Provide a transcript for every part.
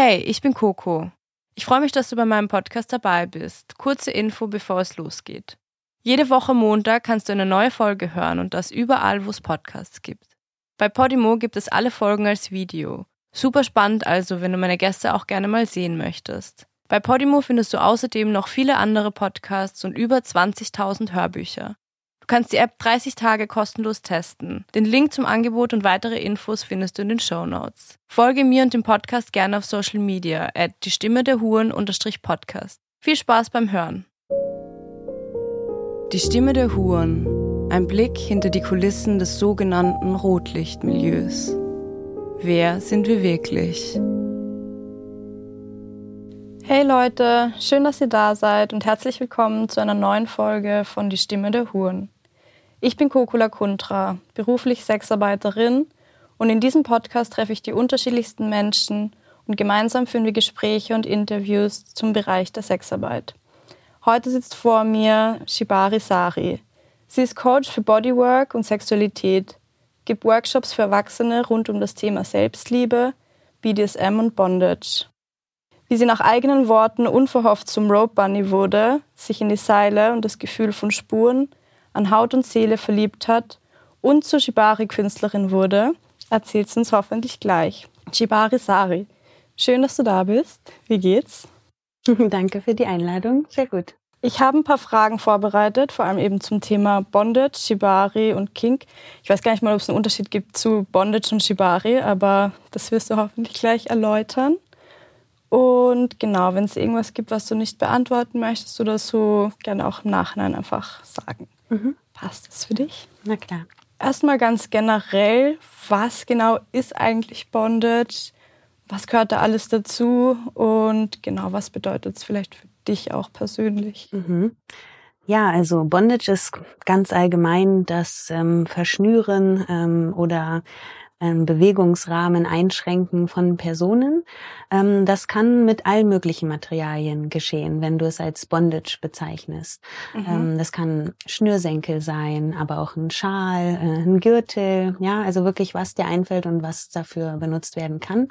Hey, ich bin Coco. Ich freue mich, dass du bei meinem Podcast dabei bist. Kurze Info, bevor es losgeht. Jede Woche Montag kannst du eine neue Folge hören und das überall, wo es Podcasts gibt. Bei Podimo gibt es alle Folgen als Video. Super spannend also, wenn du meine Gäste auch gerne mal sehen möchtest. Bei Podimo findest du außerdem noch viele andere Podcasts und über 20.000 Hörbücher kannst die App 30 Tage kostenlos testen. Den Link zum Angebot und weitere Infos findest du in den Show Notes. Folge mir und dem Podcast gerne auf Social Media at die Stimme der Huren unterstrich Podcast. Viel Spaß beim Hören. Die Stimme der Huren. Ein Blick hinter die Kulissen des sogenannten Rotlichtmilieus. Wer sind wir wirklich? Hey Leute, schön, dass ihr da seid und herzlich willkommen zu einer neuen Folge von Die Stimme der Huren. Ich bin Kokula Kuntra, beruflich Sexarbeiterin und in diesem Podcast treffe ich die unterschiedlichsten Menschen und gemeinsam führen wir Gespräche und Interviews zum Bereich der Sexarbeit. Heute sitzt vor mir Shibari Sari. Sie ist Coach für Bodywork und Sexualität, gibt Workshops für Erwachsene rund um das Thema Selbstliebe, BDSM und Bondage. Wie sie nach eigenen Worten unverhofft zum Rope Bunny wurde, sich in die Seile und das Gefühl von Spuren an Haut und Seele verliebt hat und zur Shibari-Künstlerin wurde, erzählt uns hoffentlich gleich. Shibari Sari, schön, dass du da bist. Wie geht's? Danke für die Einladung. Sehr gut. Ich habe ein paar Fragen vorbereitet, vor allem eben zum Thema Bondage, Shibari und Kink. Ich weiß gar nicht mal, ob es einen Unterschied gibt zu Bondage und Shibari, aber das wirst du hoffentlich gleich erläutern. Und genau, wenn es irgendwas gibt, was du nicht beantworten möchtest oder so, gerne auch im Nachhinein einfach sagen. Mhm. Passt das für dich? Na klar. Erstmal ganz generell, was genau ist eigentlich Bondage? Was gehört da alles dazu? Und genau, was bedeutet es vielleicht für dich auch persönlich? Mhm. Ja, also Bondage ist ganz allgemein das ähm, Verschnüren ähm, oder Bewegungsrahmen einschränken von Personen. Ähm, das kann mit allen möglichen Materialien geschehen, wenn du es als Bondage bezeichnest. Mhm. Ähm, das kann Schnürsenkel sein, aber auch ein Schal, äh, ein Gürtel, ja, also wirklich was dir einfällt und was dafür benutzt werden kann.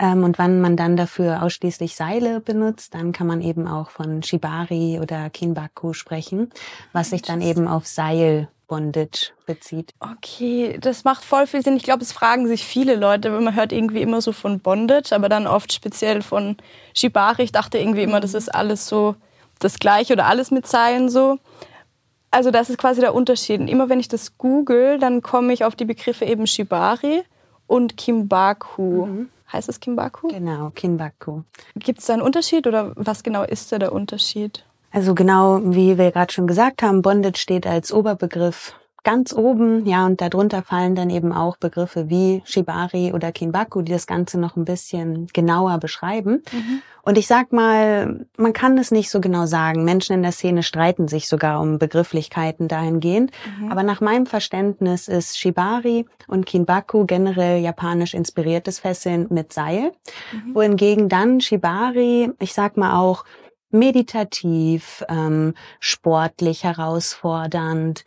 Und wenn man dann dafür ausschließlich Seile benutzt, dann kann man eben auch von Shibari oder Kinbaku sprechen, was sich dann eben auf Seil Bondage bezieht. Okay, das macht voll viel Sinn. Ich glaube, es fragen sich viele Leute, weil man hört irgendwie immer so von Bondage, aber dann oft speziell von Shibari. Ich dachte irgendwie immer, das ist alles so das Gleiche oder alles mit Zeilen so. Also das ist quasi der Unterschied. Und immer wenn ich das google, dann komme ich auf die Begriffe eben Shibari und Kimbaku. Mhm. Heißt es Kimbaku? Genau, Kimbaku. Gibt es da einen Unterschied oder was genau ist da der Unterschied? Also genau, wie wir gerade schon gesagt haben, Bondage steht als Oberbegriff ganz oben, ja, und darunter fallen dann eben auch Begriffe wie Shibari oder Kinbaku, die das Ganze noch ein bisschen genauer beschreiben. Mhm. Und ich sag mal, man kann es nicht so genau sagen. Menschen in der Szene streiten sich sogar um Begrifflichkeiten dahingehend. Mhm. Aber nach meinem Verständnis ist Shibari und Kinbaku generell japanisch inspiriertes Fesseln mit Seil, mhm. wohingegen dann Shibari, ich sag mal auch meditativ, ähm, sportlich herausfordernd.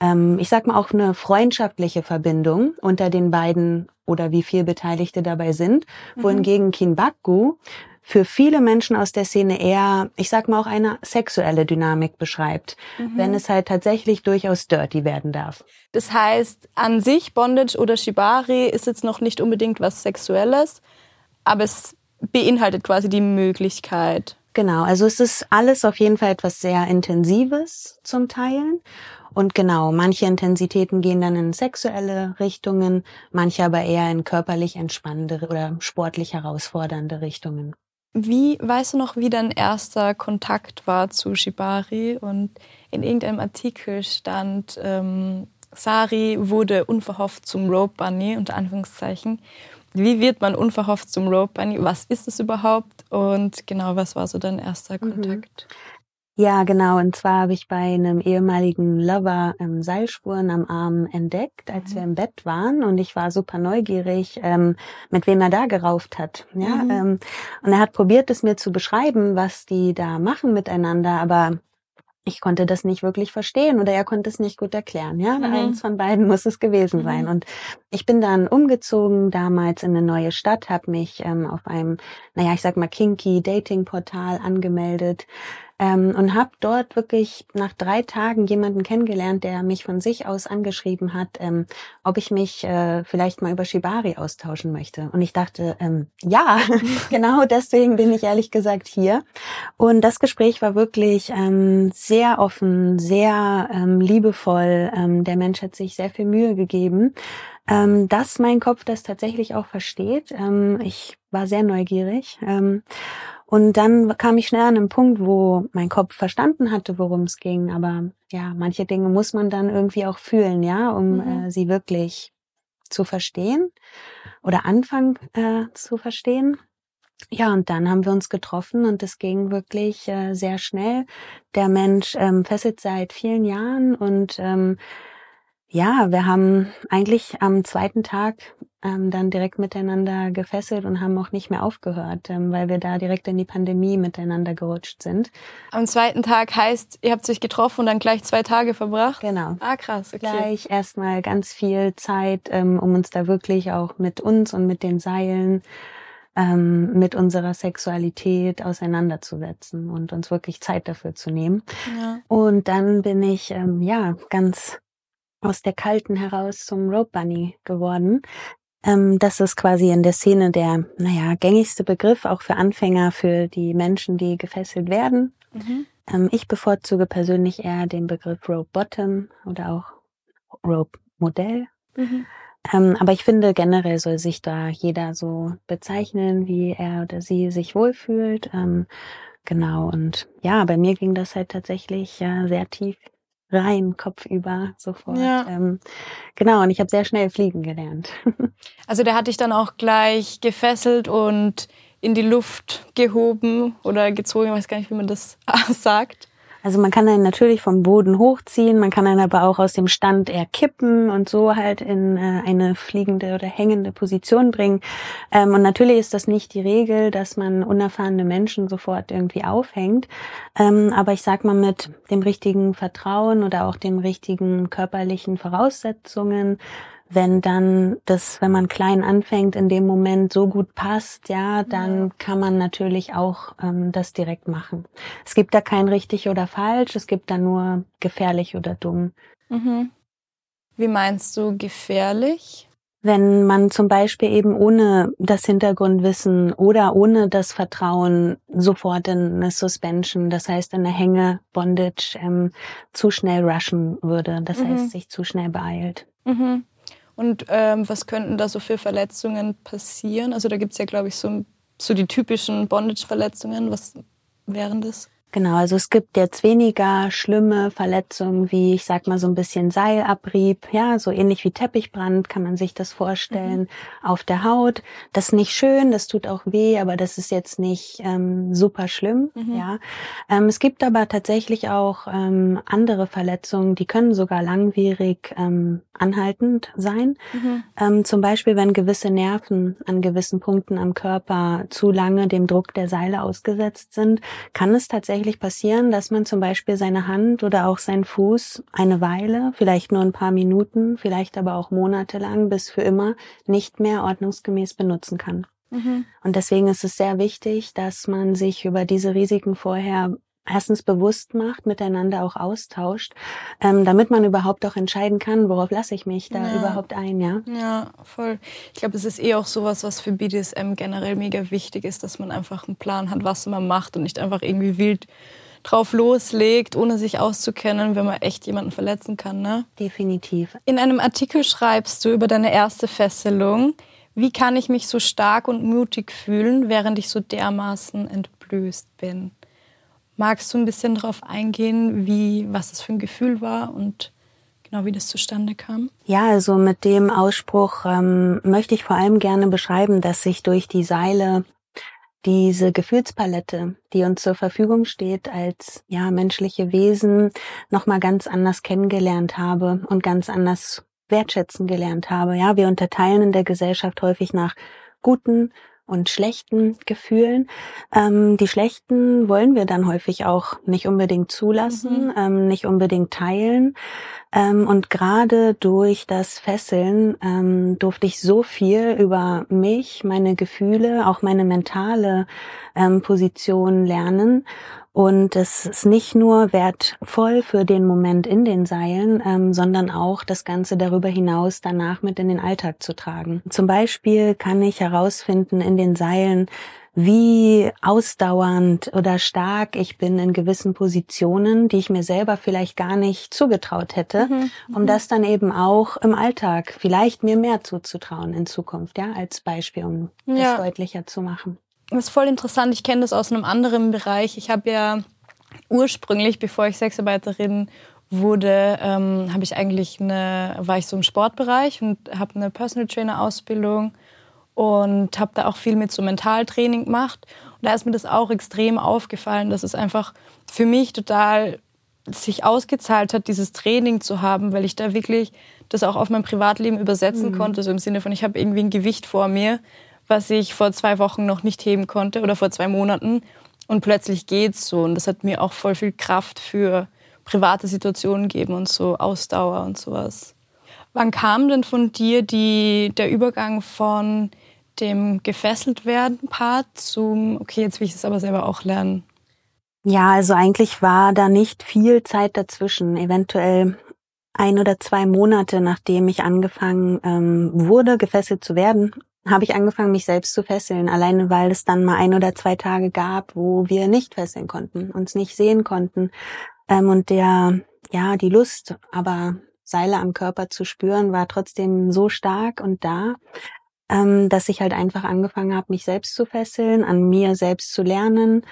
Ähm, ich sag mal auch eine freundschaftliche Verbindung unter den beiden oder wie viel Beteiligte dabei sind, mhm. wohingegen Kinbaku für viele Menschen aus der Szene eher, ich sag mal auch eine sexuelle Dynamik beschreibt, mhm. wenn es halt tatsächlich durchaus dirty werden darf. Das heißt, an sich Bondage oder Shibari ist jetzt noch nicht unbedingt was Sexuelles, aber es beinhaltet quasi die Möglichkeit. Genau, also es ist alles auf jeden Fall etwas sehr Intensives zum Teilen. Und genau, manche Intensitäten gehen dann in sexuelle Richtungen, manche aber eher in körperlich entspannende oder sportlich herausfordernde Richtungen. Wie weißt du noch, wie dein erster Kontakt war zu Shibari? Und in irgendeinem Artikel stand, ähm, Sari wurde unverhofft zum Rope Bunny, unter Anführungszeichen. Wie wird man unverhofft zum Rope Bunny? Was ist es überhaupt? Und genau, was war so dein erster mhm. Ja, genau. Und zwar habe ich bei einem ehemaligen Lover ähm, Seilspuren am Arm entdeckt, als mhm. wir im Bett waren. Und ich war super neugierig, ähm, mit wem er da gerauft hat. Ja, mhm. ähm, und er hat probiert, es mir zu beschreiben, was die da machen miteinander. Aber ich konnte das nicht wirklich verstehen oder er konnte es nicht gut erklären. Ja, mhm. eins von beiden muss es gewesen sein. Mhm. Und ich bin dann umgezogen damals in eine neue Stadt, habe mich ähm, auf einem, naja, ich sag mal kinky Dating-Portal angemeldet ähm, und habe dort wirklich nach drei Tagen jemanden kennengelernt, der mich von sich aus angeschrieben hat, ähm, ob ich mich äh, vielleicht mal über Shibari austauschen möchte. Und ich dachte, ähm, ja, genau deswegen bin ich ehrlich gesagt hier. Und das Gespräch war wirklich ähm, sehr offen, sehr ähm, liebevoll. Ähm, der Mensch hat sich sehr viel Mühe gegeben ähm, dass mein Kopf das tatsächlich auch versteht. Ähm, ich war sehr neugierig. Ähm, und dann kam ich schnell an einen Punkt, wo mein Kopf verstanden hatte, worum es ging. Aber ja, manche Dinge muss man dann irgendwie auch fühlen, ja, um mhm. äh, sie wirklich zu verstehen oder anfangen äh, zu verstehen. Ja, und dann haben wir uns getroffen und es ging wirklich äh, sehr schnell. Der Mensch ähm, fesselt seit vielen Jahren und ähm, ja, wir haben eigentlich am zweiten Tag ähm, dann direkt miteinander gefesselt und haben auch nicht mehr aufgehört, ähm, weil wir da direkt in die Pandemie miteinander gerutscht sind. Am zweiten Tag heißt, ihr habt euch getroffen und dann gleich zwei Tage verbracht? Genau. Ah, krass, okay. Gleich erstmal ganz viel Zeit, ähm, um uns da wirklich auch mit uns und mit den Seilen ähm, mit unserer Sexualität auseinanderzusetzen und uns wirklich Zeit dafür zu nehmen. Ja. Und dann bin ich ähm, ja ganz aus der Kalten heraus zum Rope Bunny geworden. Ähm, das ist quasi in der Szene der, naja, gängigste Begriff, auch für Anfänger, für die Menschen, die gefesselt werden. Mhm. Ähm, ich bevorzuge persönlich eher den Begriff Rope Bottom oder auch Rope Modell. Mhm. Ähm, aber ich finde, generell soll sich da jeder so bezeichnen, wie er oder sie sich wohlfühlt. Ähm, genau, und ja, bei mir ging das halt tatsächlich äh, sehr tief rein, kopfüber, sofort. Ja. Ähm, genau, und ich habe sehr schnell fliegen gelernt. also der hat dich dann auch gleich gefesselt und in die Luft gehoben oder gezogen, ich weiß gar nicht, wie man das sagt. Also man kann einen natürlich vom Boden hochziehen, man kann einen aber auch aus dem Stand eher kippen und so halt in äh, eine fliegende oder hängende Position bringen. Ähm, und natürlich ist das nicht die Regel, dass man unerfahrene Menschen sofort irgendwie aufhängt. Ähm, aber ich sag mal mit dem richtigen Vertrauen oder auch den richtigen körperlichen Voraussetzungen wenn dann das, wenn man klein anfängt, in dem Moment so gut passt, ja, dann kann man natürlich auch ähm, das direkt machen. Es gibt da kein richtig oder falsch, es gibt da nur gefährlich oder dumm. Mhm. Wie meinst du gefährlich? Wenn man zum Beispiel eben ohne das Hintergrundwissen oder ohne das Vertrauen sofort in eine Suspension, das heißt in eine Hänge, Bondage, ähm, zu schnell rushen würde, das mhm. heißt sich zu schnell beeilt. Mhm. Und ähm, was könnten da so für Verletzungen passieren? Also da gibt es ja, glaube ich, so, so die typischen Bondage-Verletzungen. Was wären das? Genau, also es gibt jetzt weniger schlimme Verletzungen wie, ich sag mal, so ein bisschen Seilabrieb, ja, so ähnlich wie Teppichbrand kann man sich das vorstellen mhm. auf der Haut. Das ist nicht schön, das tut auch weh, aber das ist jetzt nicht ähm, super schlimm, mhm. ja. Ähm, es gibt aber tatsächlich auch ähm, andere Verletzungen, die können sogar langwierig ähm, anhaltend sein. Mhm. Ähm, zum Beispiel, wenn gewisse Nerven an gewissen Punkten am Körper zu lange dem Druck der Seile ausgesetzt sind, kann es tatsächlich tatsächlich passieren, dass man zum Beispiel seine Hand oder auch seinen Fuß eine Weile, vielleicht nur ein paar Minuten, vielleicht aber auch monatelang bis für immer nicht mehr ordnungsgemäß benutzen kann. Mhm. Und deswegen ist es sehr wichtig, dass man sich über diese Risiken vorher erstens bewusst macht, miteinander auch austauscht, ähm, damit man überhaupt auch entscheiden kann, worauf lasse ich mich da ja. überhaupt ein, ja? Ja, voll. Ich glaube, es ist eh auch sowas, was für BDSM generell mega wichtig ist, dass man einfach einen Plan hat, was man macht und nicht einfach irgendwie wild drauf loslegt, ohne sich auszukennen, wenn man echt jemanden verletzen kann, ne? Definitiv. In einem Artikel schreibst du über deine erste Fesselung. Wie kann ich mich so stark und mutig fühlen, während ich so dermaßen entblößt bin? Magst du ein bisschen darauf eingehen, wie, was das für ein Gefühl war und genau wie das zustande kam? Ja, also mit dem Ausspruch ähm, möchte ich vor allem gerne beschreiben, dass sich durch die Seile diese Gefühlspalette, die uns zur Verfügung steht als ja menschliche Wesen, noch mal ganz anders kennengelernt habe und ganz anders wertschätzen gelernt habe. Ja, wir unterteilen in der Gesellschaft häufig nach guten und schlechten Gefühlen. Ähm, die schlechten wollen wir dann häufig auch nicht unbedingt zulassen, mhm. ähm, nicht unbedingt teilen. Ähm, und gerade durch das Fesseln ähm, durfte ich so viel über mich, meine Gefühle, auch meine mentale ähm, Position lernen. Und es ist nicht nur wertvoll für den Moment in den Seilen, ähm, sondern auch das Ganze darüber hinaus danach mit in den Alltag zu tragen. Zum Beispiel kann ich herausfinden in den Seilen, wie ausdauernd oder stark ich bin in gewissen Positionen, die ich mir selber vielleicht gar nicht zugetraut hätte, mhm. um das dann eben auch im Alltag vielleicht mir mehr zuzutrauen in Zukunft, ja, als Beispiel, um ja. das deutlicher zu machen. Das ist voll interessant. Ich kenne das aus einem anderen Bereich. Ich habe ja ursprünglich, bevor ich Sexarbeiterin wurde, ähm, habe ich eigentlich eine, war ich so im Sportbereich und habe eine Personal Trainer Ausbildung und habe da auch viel mit so Mentaltraining gemacht. Und da ist mir das auch extrem aufgefallen, dass es einfach für mich total sich ausgezahlt hat, dieses Training zu haben, weil ich da wirklich das auch auf mein Privatleben übersetzen mhm. konnte, so im Sinne von, ich habe irgendwie ein Gewicht vor mir, was ich vor zwei Wochen noch nicht heben konnte oder vor zwei Monaten und plötzlich geht's so und das hat mir auch voll viel Kraft für private Situationen gegeben und so Ausdauer und sowas. Wann kam denn von dir die, der Übergang von dem gefesselt werden Part zum, okay, jetzt will ich es aber selber auch lernen? Ja, also eigentlich war da nicht viel Zeit dazwischen. Eventuell ein oder zwei Monate, nachdem ich angefangen ähm, wurde, gefesselt zu werden, habe ich angefangen, mich selbst zu fesseln. Alleine weil es dann mal ein oder zwei Tage gab, wo wir nicht fesseln konnten, uns nicht sehen konnten. Ähm, und der, ja, die Lust, aber Seile am Körper zu spüren, war trotzdem so stark und da, ähm, dass ich halt einfach angefangen habe, mich selbst zu fesseln, an mir selbst zu lernen,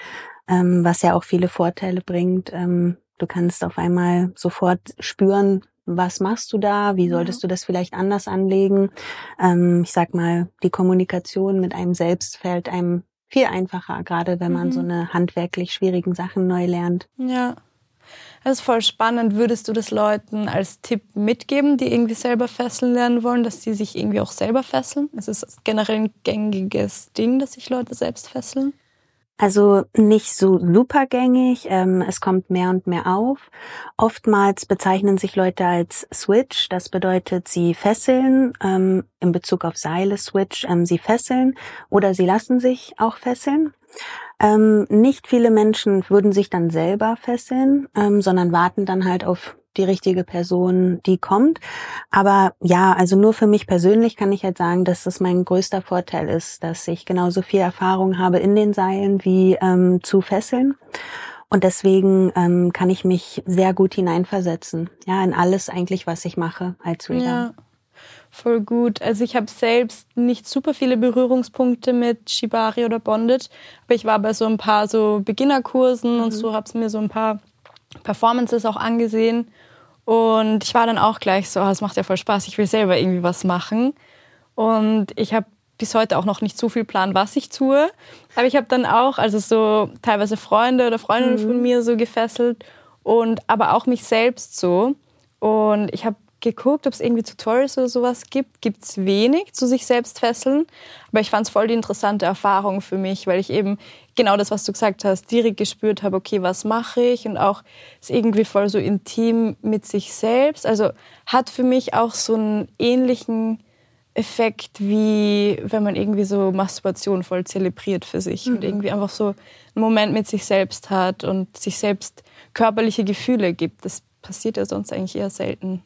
ähm, was ja auch viele Vorteile bringt. Ähm, du kannst auf einmal sofort spüren, was machst du da, wie solltest ja. du das vielleicht anders anlegen. Ähm, ich sag mal, die Kommunikation mit einem selbst fällt einem viel einfacher, gerade wenn man mhm. so eine handwerklich schwierigen Sachen neu lernt. Ja. Das ist voll spannend. Würdest du das Leuten als Tipp mitgeben, die irgendwie selber fesseln lernen wollen, dass sie sich irgendwie auch selber fesseln? Es ist generell ein gängiges Ding, dass sich Leute selbst fesseln. Also nicht so supergängig, ähm, es kommt mehr und mehr auf. Oftmals bezeichnen sich Leute als Switch, das bedeutet, sie fesseln, ähm, in Bezug auf Seile Switch, ähm, sie fesseln oder sie lassen sich auch fesseln. Ähm, nicht viele Menschen würden sich dann selber fesseln, ähm, sondern warten dann halt auf die richtige Person, die kommt. Aber ja, also nur für mich persönlich kann ich halt sagen, dass das mein größter Vorteil ist, dass ich genauso viel Erfahrung habe in den Seilen wie ähm, zu fesseln. Und deswegen ähm, kann ich mich sehr gut hineinversetzen, ja, in alles eigentlich, was ich mache als Reader. Ja. Voll gut. Also ich habe selbst nicht super viele Berührungspunkte mit Shibari oder Bondage, aber ich war bei so ein paar so Beginnerkursen mhm. und so habe mir so ein paar Performances auch angesehen und ich war dann auch gleich so, oh, es macht ja voll Spaß, ich will selber irgendwie was machen und ich habe bis heute auch noch nicht so viel Plan, was ich tue, aber ich habe dann auch also so teilweise Freunde oder Freundinnen mhm. von mir so gefesselt und aber auch mich selbst so und ich habe geguckt, ob es irgendwie Tutorials oder sowas gibt. Gibt es wenig zu sich selbst fesseln. Aber ich fand es voll die interessante Erfahrung für mich, weil ich eben genau das, was du gesagt hast, direkt gespürt habe, okay, was mache ich? Und auch ist irgendwie voll so intim mit sich selbst. Also hat für mich auch so einen ähnlichen Effekt, wie wenn man irgendwie so Masturbation voll zelebriert für sich mhm. und irgendwie einfach so einen Moment mit sich selbst hat und sich selbst körperliche Gefühle gibt. Das passiert ja sonst eigentlich eher selten.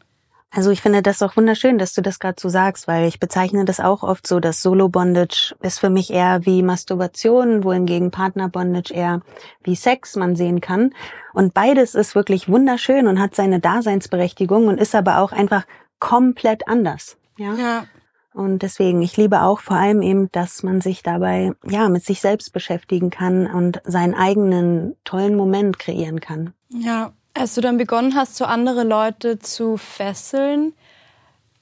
Also ich finde das auch wunderschön, dass du das gerade so sagst, weil ich bezeichne das auch oft so, dass Solo-Bondage ist für mich eher wie Masturbation, wohingegen Partner-Bondage eher wie Sex man sehen kann. Und beides ist wirklich wunderschön und hat seine Daseinsberechtigung und ist aber auch einfach komplett anders. Ja. ja. Und deswegen, ich liebe auch vor allem eben, dass man sich dabei, ja, mit sich selbst beschäftigen kann und seinen eigenen tollen Moment kreieren kann. Ja, als du dann begonnen hast, so andere Leute zu fesseln,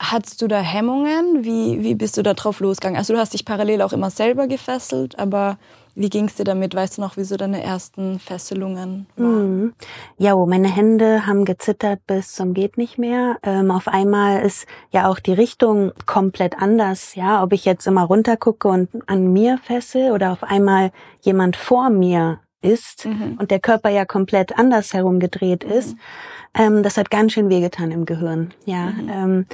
Hattest du da Hemmungen? Wie, wie bist du da drauf losgegangen? Also du hast dich parallel auch immer selber gefesselt, aber wie ging es dir damit? Weißt du noch, wie so deine ersten Fesselungen waren? Mhm. Ja, oh, meine Hände haben gezittert bis zum geht nicht mehr. Ähm, auf einmal ist ja auch die Richtung komplett anders. Ja, ob ich jetzt immer runtergucke und an mir fessel oder auf einmal jemand vor mir ist mhm. und der Körper ja komplett anders herumgedreht mhm. ist. Ähm, das hat ganz schön wehgetan im Gehirn. Ja. Mhm. Ähm,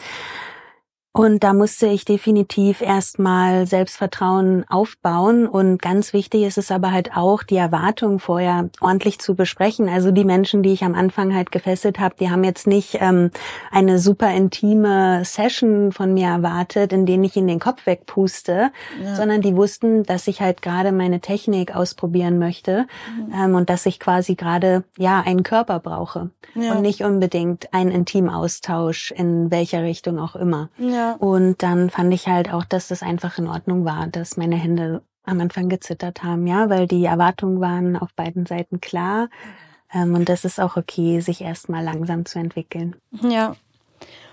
und da musste ich definitiv erstmal Selbstvertrauen aufbauen. Und ganz wichtig ist es aber halt auch, die Erwartungen vorher ordentlich zu besprechen. Also die Menschen, die ich am Anfang halt gefesselt habe, die haben jetzt nicht ähm, eine super intime Session von mir erwartet, in denen ich ihnen den Kopf wegpuste, ja. sondern die wussten, dass ich halt gerade meine Technik ausprobieren möchte mhm. ähm, und dass ich quasi gerade ja einen Körper brauche ja. und nicht unbedingt einen Intimaustausch in welcher Richtung auch immer. Ja. Und dann fand ich halt auch, dass das einfach in Ordnung war, dass meine Hände am Anfang gezittert haben, ja, weil die Erwartungen waren auf beiden Seiten klar. Ähm, und das ist auch okay, sich erstmal langsam zu entwickeln. Ja,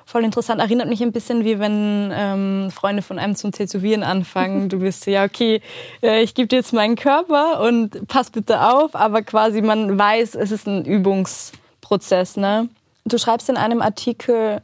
voll interessant. Erinnert mich ein bisschen wie wenn ähm, Freunde von einem zum Tätowieren anfangen. Du bist ja, okay, äh, ich gebe dir jetzt meinen Körper und pass bitte auf, aber quasi man weiß, es ist ein Übungsprozess. Ne? Du schreibst in einem Artikel,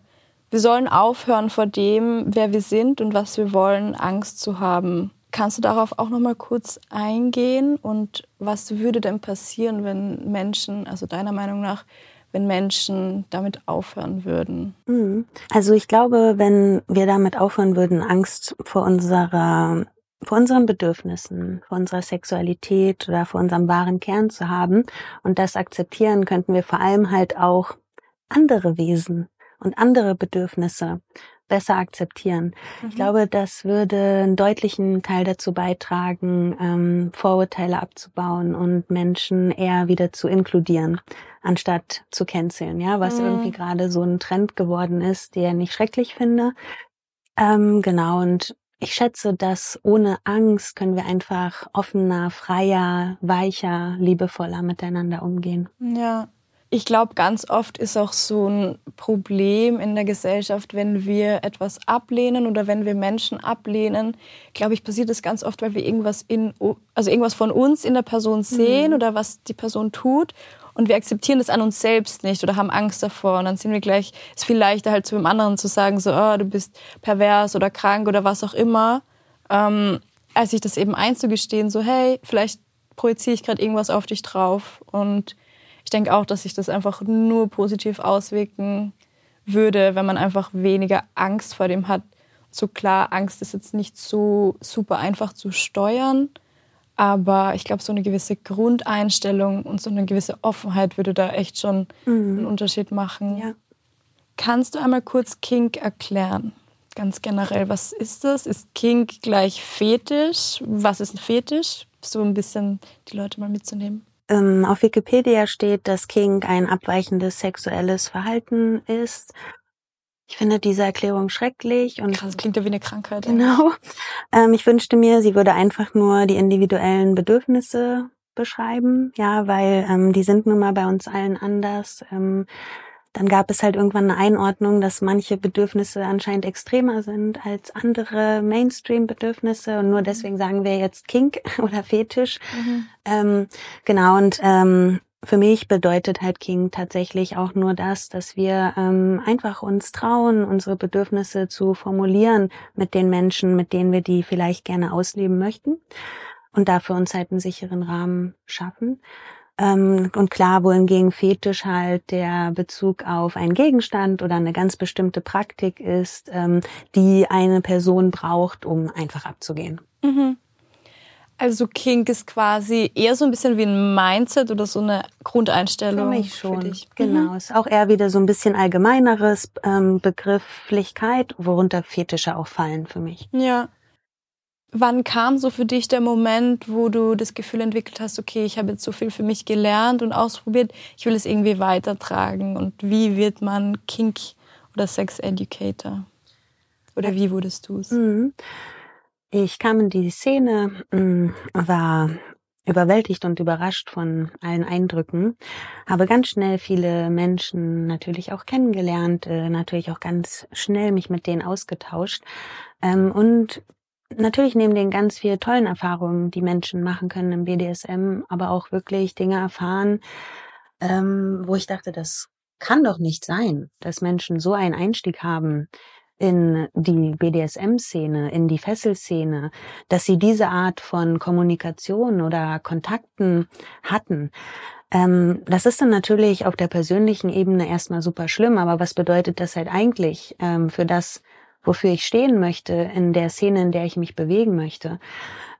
wir sollen aufhören vor dem, wer wir sind und was wir wollen, Angst zu haben. Kannst du darauf auch noch mal kurz eingehen und was würde denn passieren, wenn Menschen, also deiner Meinung nach, wenn Menschen damit aufhören würden? Mhm. Also ich glaube, wenn wir damit aufhören würden, Angst vor unserer vor unseren Bedürfnissen, vor unserer Sexualität oder vor unserem wahren Kern zu haben und das akzeptieren, könnten wir vor allem halt auch andere Wesen und andere Bedürfnisse besser akzeptieren. Mhm. Ich glaube, das würde einen deutlichen Teil dazu beitragen, ähm, Vorurteile abzubauen und Menschen eher wieder zu inkludieren, anstatt zu canceln, ja, was mhm. irgendwie gerade so ein Trend geworden ist, der ich schrecklich finde. Ähm, genau, und ich schätze, dass ohne Angst können wir einfach offener, freier, weicher, liebevoller miteinander umgehen. Ja, ich glaube, ganz oft ist auch so ein Problem in der Gesellschaft, wenn wir etwas ablehnen oder wenn wir Menschen ablehnen. Glaube ich, passiert das ganz oft, weil wir irgendwas in, also irgendwas von uns in der Person sehen mhm. oder was die Person tut und wir akzeptieren das an uns selbst nicht oder haben Angst davor und dann sind wir gleich, ist viel leichter halt zu dem anderen zu sagen, so, oh, du bist pervers oder krank oder was auch immer, ähm, als sich das eben einzugestehen, so, hey, vielleicht projiziere ich gerade irgendwas auf dich drauf und ich denke auch, dass sich das einfach nur positiv auswirken würde, wenn man einfach weniger Angst vor dem hat. So klar, Angst ist jetzt nicht so super einfach zu steuern, aber ich glaube, so eine gewisse Grundeinstellung und so eine gewisse Offenheit würde da echt schon mhm. einen Unterschied machen. Ja. Kannst du einmal kurz Kink erklären? Ganz generell, was ist das? Ist Kink gleich Fetisch? Was ist ein Fetisch? So ein bisschen die Leute mal mitzunehmen. Ähm, auf Wikipedia steht, dass Kink ein abweichendes sexuelles Verhalten ist. Ich finde diese Erklärung schrecklich und das klingt ja wie eine Krankheit. Genau. Ähm, ich wünschte mir, sie würde einfach nur die individuellen Bedürfnisse beschreiben, ja, weil ähm, die sind nun mal bei uns allen anders. Ähm, dann gab es halt irgendwann eine Einordnung, dass manche Bedürfnisse anscheinend extremer sind als andere Mainstream-Bedürfnisse und nur deswegen sagen wir jetzt Kink oder Fetisch. Mhm. Ähm, genau, und ähm, für mich bedeutet halt King tatsächlich auch nur das, dass wir ähm, einfach uns trauen, unsere Bedürfnisse zu formulieren mit den Menschen, mit denen wir die vielleicht gerne ausleben möchten und dafür uns halt einen sicheren Rahmen schaffen. Ähm, und klar, wohingegen Fetisch halt der Bezug auf einen Gegenstand oder eine ganz bestimmte Praktik ist, ähm, die eine Person braucht, um einfach abzugehen. Mhm. Also Kink ist quasi eher so ein bisschen wie ein Mindset oder so eine Grundeinstellung. Für mich schon. Für dich. Genau. Mhm. Ist auch eher wieder so ein bisschen allgemeineres ähm, Begrifflichkeit, worunter Fetische auch fallen für mich. Ja. Wann kam so für dich der Moment, wo du das Gefühl entwickelt hast, okay, ich habe jetzt so viel für mich gelernt und ausprobiert, ich will es irgendwie weitertragen? Und wie wird man Kink oder Sex Educator? Oder wie wurdest du es? Mhm. Ich kam in die Szene, mm, war überwältigt und überrascht von allen Eindrücken, habe ganz schnell viele Menschen natürlich auch kennengelernt, äh, natürlich auch ganz schnell mich mit denen ausgetauscht ähm, und natürlich neben den ganz vielen tollen Erfahrungen, die Menschen machen können im BDSM, aber auch wirklich Dinge erfahren, ähm, wo ich dachte, das kann doch nicht sein, dass Menschen so einen Einstieg haben in die BDSM-Szene, in die Fesselszene, dass sie diese Art von Kommunikation oder Kontakten hatten. Ähm, das ist dann natürlich auf der persönlichen Ebene erstmal super schlimm, aber was bedeutet das halt eigentlich ähm, für das, wofür ich stehen möchte, in der Szene, in der ich mich bewegen möchte?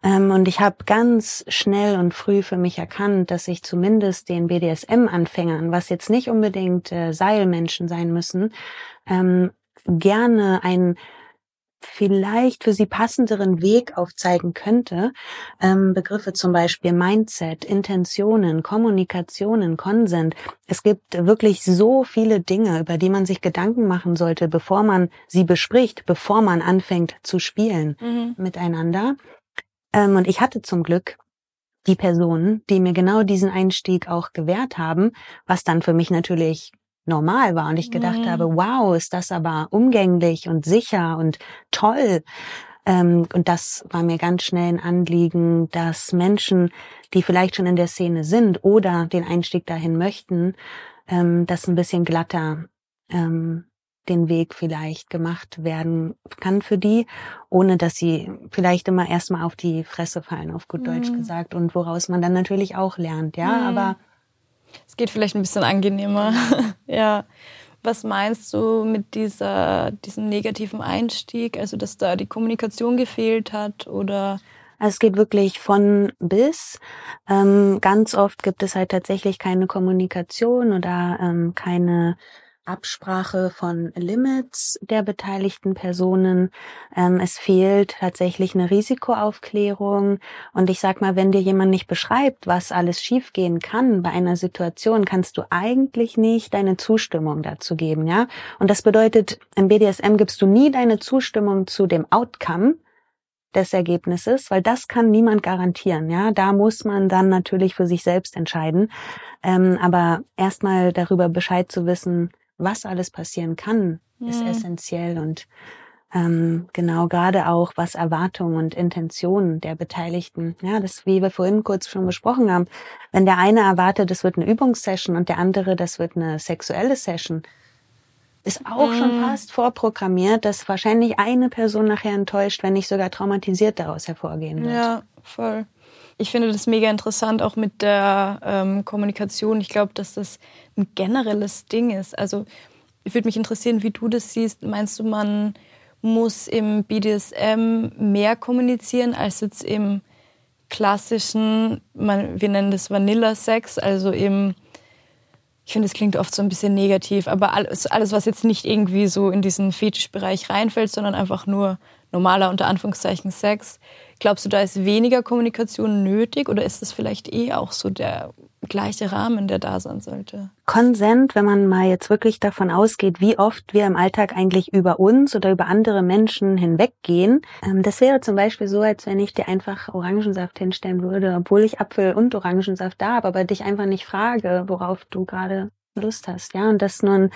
Ähm, und ich habe ganz schnell und früh für mich erkannt, dass ich zumindest den BDSM-Anfängern, was jetzt nicht unbedingt äh, Seilmenschen sein müssen, ähm, gerne einen vielleicht für sie passenderen Weg aufzeigen könnte. Ähm, Begriffe zum Beispiel Mindset, Intentionen, Kommunikationen, Konsent. Es gibt wirklich so viele Dinge, über die man sich Gedanken machen sollte, bevor man sie bespricht, bevor man anfängt zu spielen mhm. miteinander. Ähm, und ich hatte zum Glück die Personen, die mir genau diesen Einstieg auch gewährt haben, was dann für mich natürlich normal war und ich gedacht mhm. habe, wow, ist das aber umgänglich und sicher und toll. Ähm, und das war mir ganz schnell ein Anliegen, dass Menschen, die vielleicht schon in der Szene sind oder den Einstieg dahin möchten, ähm, das ein bisschen glatter ähm, den Weg vielleicht gemacht werden kann für die, ohne dass sie vielleicht immer erstmal auf die Fresse fallen, auf gut Deutsch mhm. gesagt, und woraus man dann natürlich auch lernt, ja, mhm. aber es geht vielleicht ein bisschen angenehmer. ja. Was meinst du mit dieser, diesem negativen Einstieg? Also, dass da die Kommunikation gefehlt hat oder? Also es geht wirklich von bis. Ähm, ganz oft gibt es halt tatsächlich keine Kommunikation oder ähm, keine Absprache von Limits der beteiligten Personen. Ähm, es fehlt tatsächlich eine Risikoaufklärung. Und ich sag mal, wenn dir jemand nicht beschreibt, was alles schiefgehen kann bei einer Situation, kannst du eigentlich nicht deine Zustimmung dazu geben, ja? Und das bedeutet, im BDSM gibst du nie deine Zustimmung zu dem Outcome, des Ergebnisses, weil das kann niemand garantieren. Ja, da muss man dann natürlich für sich selbst entscheiden. Ähm, aber erstmal darüber Bescheid zu wissen, was alles passieren kann, mhm. ist essentiell und ähm, genau gerade auch was Erwartungen und Intentionen der Beteiligten. Ja, das wie wir vorhin kurz schon besprochen haben. Wenn der eine erwartet, es wird eine Übungssession und der andere, das wird eine sexuelle Session, ist auch mhm. schon fast vorprogrammiert, dass wahrscheinlich eine Person nachher enttäuscht, wenn nicht sogar traumatisiert daraus hervorgehen wird. Ja, voll. Ich finde das mega interessant, auch mit der ähm, Kommunikation. Ich glaube, dass das ein generelles Ding ist. Also ich würde mich interessieren, wie du das siehst. Meinst du, man muss im BDSM mehr kommunizieren als jetzt im klassischen, man, wir nennen das Vanilla-Sex, also im, ich finde, es klingt oft so ein bisschen negativ, aber alles, alles, was jetzt nicht irgendwie so in diesen Fetischbereich reinfällt, sondern einfach nur normaler unter Anführungszeichen Sex. Glaubst du, da ist weniger Kommunikation nötig oder ist das vielleicht eh auch so der gleiche Rahmen, der da sein sollte? Konsent, wenn man mal jetzt wirklich davon ausgeht, wie oft wir im Alltag eigentlich über uns oder über andere Menschen hinweggehen. Ähm, das wäre zum Beispiel so, als wenn ich dir einfach Orangensaft hinstellen würde, obwohl ich Apfel und Orangensaft da habe, aber dich einfach nicht frage, worauf du gerade Lust hast. Ja, und das nur ein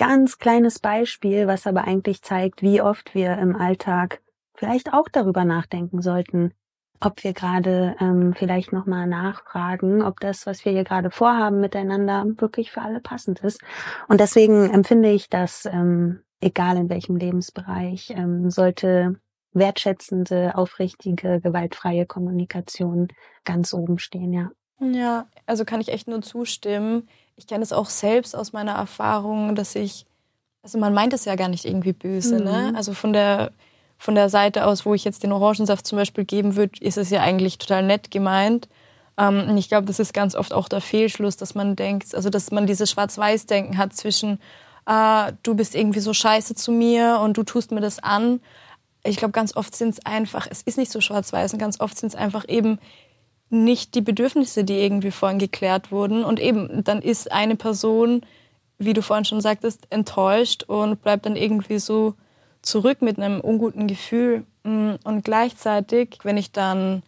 ganz kleines Beispiel, was aber eigentlich zeigt, wie oft wir im Alltag vielleicht auch darüber nachdenken sollten, ob wir gerade ähm, vielleicht nochmal nachfragen, ob das, was wir hier gerade vorhaben miteinander, wirklich für alle passend ist. Und deswegen empfinde ich, dass, ähm, egal in welchem Lebensbereich, ähm, sollte wertschätzende, aufrichtige, gewaltfreie Kommunikation ganz oben stehen, ja. Ja, also kann ich echt nur zustimmen ich kenne es auch selbst aus meiner Erfahrung, dass ich, also man meint es ja gar nicht irgendwie böse, ne? mhm. ne? Also von der, von der Seite aus, wo ich jetzt den Orangensaft zum Beispiel geben würde, ist es ja eigentlich total nett gemeint. Ähm, und ich glaube, das ist ganz oft auch der Fehlschluss, dass man denkt, also dass man dieses Schwarz-Weiß-Denken hat zwischen, äh, du bist irgendwie so scheiße zu mir und du tust mir das an. Ich glaube, ganz oft sind es einfach, es ist nicht so schwarz-weiß und ganz oft sind es einfach eben nicht die Bedürfnisse, die irgendwie vorhin geklärt wurden. Und eben, dann ist eine Person, wie du vorhin schon sagtest, enttäuscht und bleibt dann irgendwie so zurück mit einem unguten Gefühl. Mm, und gleichzeitig, wenn ich dann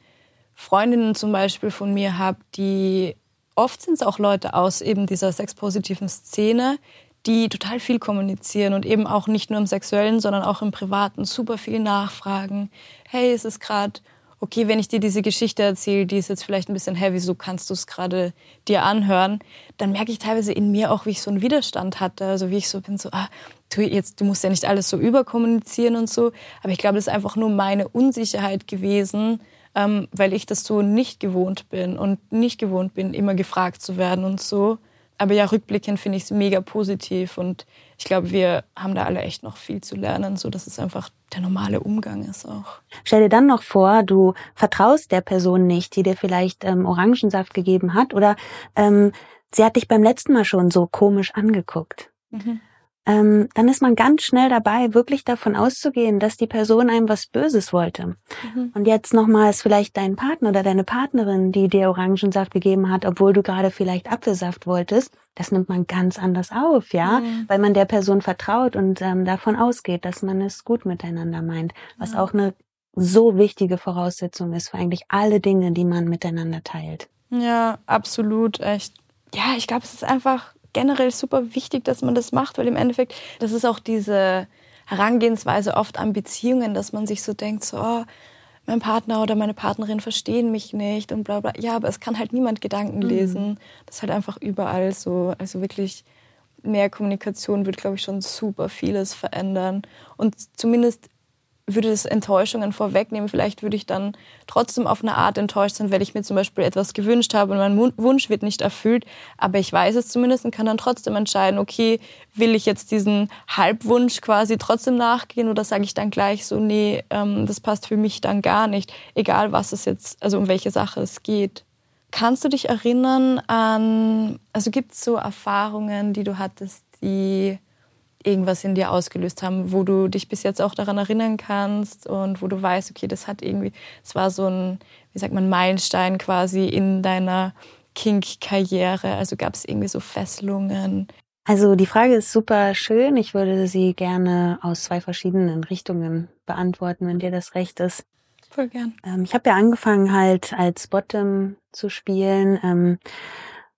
Freundinnen zum Beispiel von mir habe, die oft sind es auch Leute aus eben dieser sexpositiven Szene, die total viel kommunizieren und eben auch nicht nur im sexuellen, sondern auch im privaten super viel nachfragen. Hey, ist es gerade okay, wenn ich dir diese Geschichte erzähle, die ist jetzt vielleicht ein bisschen heavy, so kannst du es gerade dir anhören, dann merke ich teilweise in mir auch, wie ich so einen Widerstand hatte, also wie ich so bin, so, ah, du, jetzt, du musst ja nicht alles so überkommunizieren und so, aber ich glaube, das ist einfach nur meine Unsicherheit gewesen, ähm, weil ich das so nicht gewohnt bin und nicht gewohnt bin, immer gefragt zu werden und so. Aber ja, rückblickend finde ich es mega positiv und ich glaube, wir haben da alle echt noch viel zu lernen, so dass es einfach der normale Umgang ist auch. Stell dir dann noch vor, du vertraust der Person nicht, die dir vielleicht ähm, Orangensaft gegeben hat oder ähm, sie hat dich beim letzten Mal schon so komisch angeguckt. Mhm ähm, dann ist man ganz schnell dabei, wirklich davon auszugehen, dass die Person einem was Böses wollte. Mhm. Und jetzt nochmals vielleicht dein Partner oder deine Partnerin, die dir Orangensaft gegeben hat, obwohl du gerade vielleicht Apfelsaft wolltest. Das nimmt man ganz anders auf, ja, mhm. weil man der Person vertraut und ähm, davon ausgeht, dass man es gut miteinander meint, was ja. auch eine so wichtige Voraussetzung ist für eigentlich alle Dinge, die man miteinander teilt. Ja, absolut, echt. Ja, ich glaube, es ist einfach generell super wichtig, dass man das macht, weil im Endeffekt, das ist auch diese Herangehensweise oft an Beziehungen, dass man sich so denkt, so, oh, mein Partner oder meine Partnerin verstehen mich nicht und bla bla. Ja, aber es kann halt niemand Gedanken mhm. lesen. Mhm. Das ist halt einfach überall so. Also wirklich mehr Kommunikation wird, glaube ich, schon super vieles verändern. Und zumindest würde es Enttäuschungen vorwegnehmen. Vielleicht würde ich dann trotzdem auf eine Art enttäuscht sein, weil ich mir zum Beispiel etwas gewünscht habe und mein Wunsch wird nicht erfüllt. Aber ich weiß es zumindest und kann dann trotzdem entscheiden, okay, will ich jetzt diesen Halbwunsch quasi trotzdem nachgehen oder sage ich dann gleich so, nee, ähm, das passt für mich dann gar nicht, egal was es jetzt, also um welche Sache es geht. Kannst du dich erinnern an, also gibt es so Erfahrungen, die du hattest, die irgendwas in dir ausgelöst haben, wo du dich bis jetzt auch daran erinnern kannst und wo du weißt, okay, das hat irgendwie, es war so ein, wie sagt man, Meilenstein quasi in deiner Kink-Karriere. Also gab es irgendwie so Fesselungen. Also die Frage ist super schön. Ich würde sie gerne aus zwei verschiedenen Richtungen beantworten, wenn dir das recht ist. Voll gern. Ähm, ich habe ja angefangen halt als Bottom zu spielen ähm,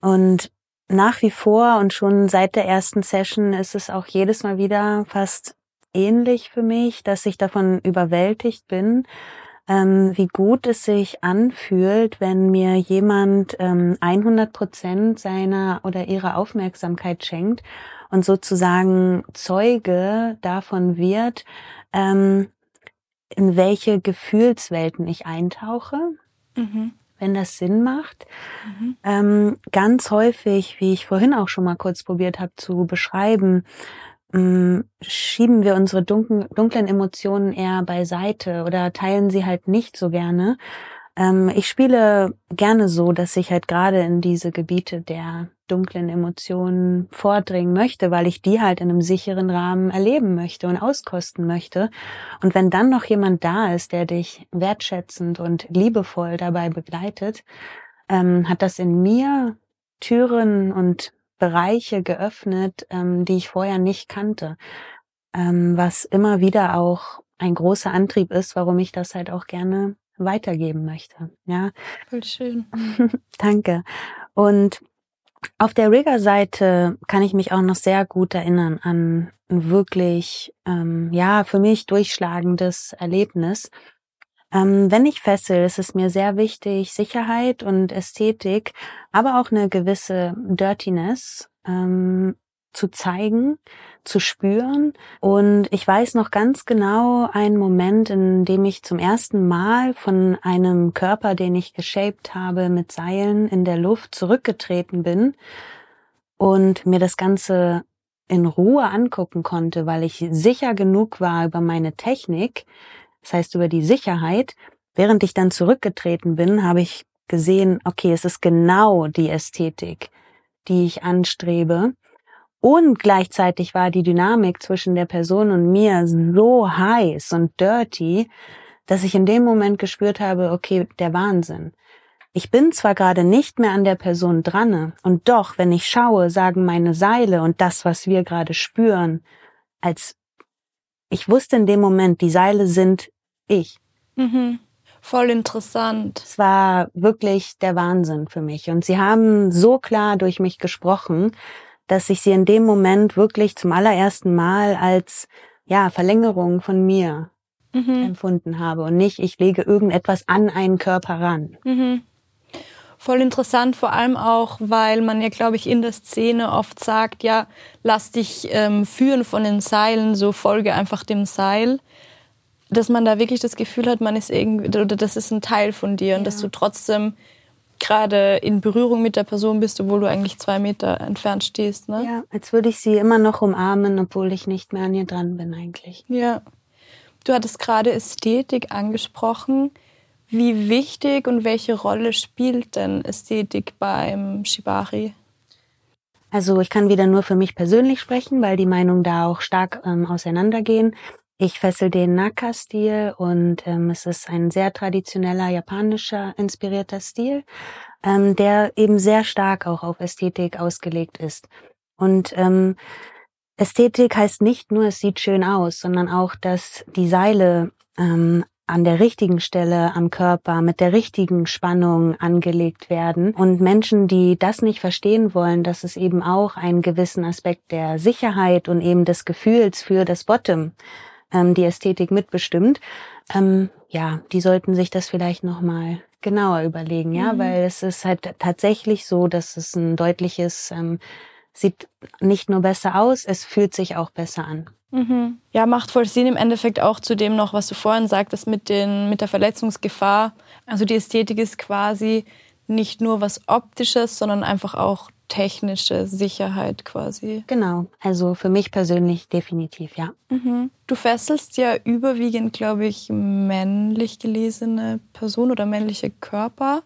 und nach wie vor und schon seit der ersten Session ist es auch jedes Mal wieder fast ähnlich für mich, dass ich davon überwältigt bin, ähm, wie gut es sich anfühlt, wenn mir jemand ähm, 100 Prozent seiner oder ihrer Aufmerksamkeit schenkt und sozusagen Zeuge davon wird, ähm, in welche Gefühlswelten ich eintauche. Mhm wenn das Sinn macht. Mhm. Ähm, ganz häufig, wie ich vorhin auch schon mal kurz probiert habe zu beschreiben, ähm, schieben wir unsere dunklen, dunklen Emotionen eher beiseite oder teilen sie halt nicht so gerne. Ähm, ich spiele gerne so, dass ich halt gerade in diese Gebiete der dunklen Emotionen vordringen möchte, weil ich die halt in einem sicheren Rahmen erleben möchte und auskosten möchte. Und wenn dann noch jemand da ist, der dich wertschätzend und liebevoll dabei begleitet, ähm, hat das in mir Türen und Bereiche geöffnet, ähm, die ich vorher nicht kannte. Ähm, was immer wieder auch ein großer Antrieb ist, warum ich das halt auch gerne weitergeben möchte. Ja. Voll schön. Danke. Und auf der Rigger-Seite kann ich mich auch noch sehr gut erinnern an ein wirklich, ähm, ja, für mich durchschlagendes Erlebnis. Ähm, wenn ich fessel, ist es mir sehr wichtig, Sicherheit und Ästhetik, aber auch eine gewisse Dirtiness ähm, zu zeigen, zu spüren. Und ich weiß noch ganz genau einen Moment, in dem ich zum ersten Mal von einem Körper, den ich geshaped habe mit Seilen in der Luft zurückgetreten bin und mir das Ganze in Ruhe angucken konnte, weil ich sicher genug war über meine Technik, das heißt über die Sicherheit. Während ich dann zurückgetreten bin, habe ich gesehen, okay, es ist genau die Ästhetik, die ich anstrebe und gleichzeitig war die Dynamik zwischen der Person und mir so heiß und dirty, dass ich in dem Moment gespürt habe, okay, der Wahnsinn. Ich bin zwar gerade nicht mehr an der Person dran, und doch, wenn ich schaue, sagen meine Seile und das, was wir gerade spüren, als ich wusste in dem Moment, die Seile sind ich. Mhm. Voll interessant. Es war wirklich der Wahnsinn für mich. Und sie haben so klar durch mich gesprochen, dass ich sie in dem Moment wirklich zum allerersten Mal als ja, Verlängerung von mir mhm. empfunden habe und nicht, ich lege irgendetwas an einen Körper ran. Mhm. Voll interessant, vor allem auch, weil man ja, glaube ich, in der Szene oft sagt, ja, lass dich ähm, führen von den Seilen, so folge einfach dem Seil dass man da wirklich das Gefühl hat, man ist irgendwie, oder das ist ein Teil von dir ja. und dass du trotzdem gerade in Berührung mit der Person bist, obwohl du eigentlich zwei Meter entfernt stehst. Ne? Ja, als würde ich sie immer noch umarmen, obwohl ich nicht mehr an ihr dran bin eigentlich. Ja. Du hattest gerade Ästhetik angesprochen. Wie wichtig und welche Rolle spielt denn Ästhetik beim Shibari? Also ich kann wieder nur für mich persönlich sprechen, weil die Meinungen da auch stark ähm, auseinandergehen. Ich fessel den Naka-Stil und ähm, es ist ein sehr traditioneller japanischer inspirierter Stil, ähm, der eben sehr stark auch auf Ästhetik ausgelegt ist. Und ähm, Ästhetik heißt nicht nur, es sieht schön aus, sondern auch, dass die Seile ähm, an der richtigen Stelle am Körper mit der richtigen Spannung angelegt werden. Und Menschen, die das nicht verstehen wollen, dass es eben auch einen gewissen Aspekt der Sicherheit und eben des Gefühls für das Bottom ähm, die Ästhetik mitbestimmt, ähm, ja, die sollten sich das vielleicht nochmal genauer überlegen, ja, mhm. weil es ist halt tatsächlich so, dass es ein deutliches, ähm, sieht nicht nur besser aus, es fühlt sich auch besser an. Mhm. Ja, macht voll Sinn im Endeffekt auch zu dem noch, was du vorhin sagtest mit den, mit der Verletzungsgefahr. Also die Ästhetik ist quasi nicht nur was Optisches, sondern einfach auch technische Sicherheit quasi. Genau, also für mich persönlich definitiv, ja. Mhm. Du fesselst ja überwiegend, glaube ich, männlich gelesene Personen oder männliche Körper.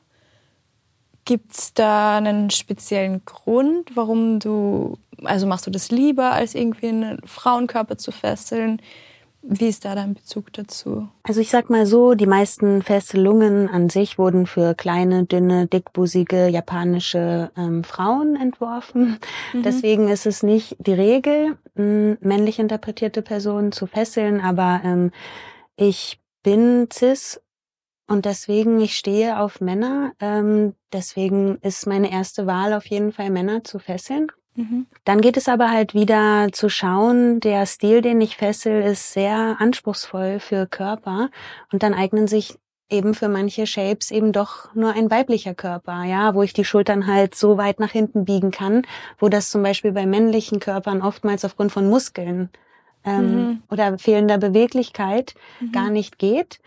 Gibt es da einen speziellen Grund, warum du, also machst du das lieber, als irgendwie einen Frauenkörper zu fesseln? Wie ist da dein Bezug dazu? Also ich sag mal so, die meisten Fesselungen an sich wurden für kleine, dünne, dickbusige japanische ähm, Frauen entworfen. Mhm. Deswegen ist es nicht die Regel, männlich interpretierte Personen zu fesseln, aber ähm, ich bin cis und deswegen, ich stehe auf Männer. Ähm, deswegen ist meine erste Wahl auf jeden Fall Männer zu fesseln. Mhm. Dann geht es aber halt wieder zu schauen, der Stil, den ich fessel, ist sehr anspruchsvoll für Körper und dann eignen sich eben für manche Shapes eben doch nur ein weiblicher Körper, ja, wo ich die Schultern halt so weit nach hinten biegen kann, wo das zum Beispiel bei männlichen Körpern oftmals aufgrund von Muskeln ähm, mhm. oder fehlender Beweglichkeit mhm. gar nicht geht.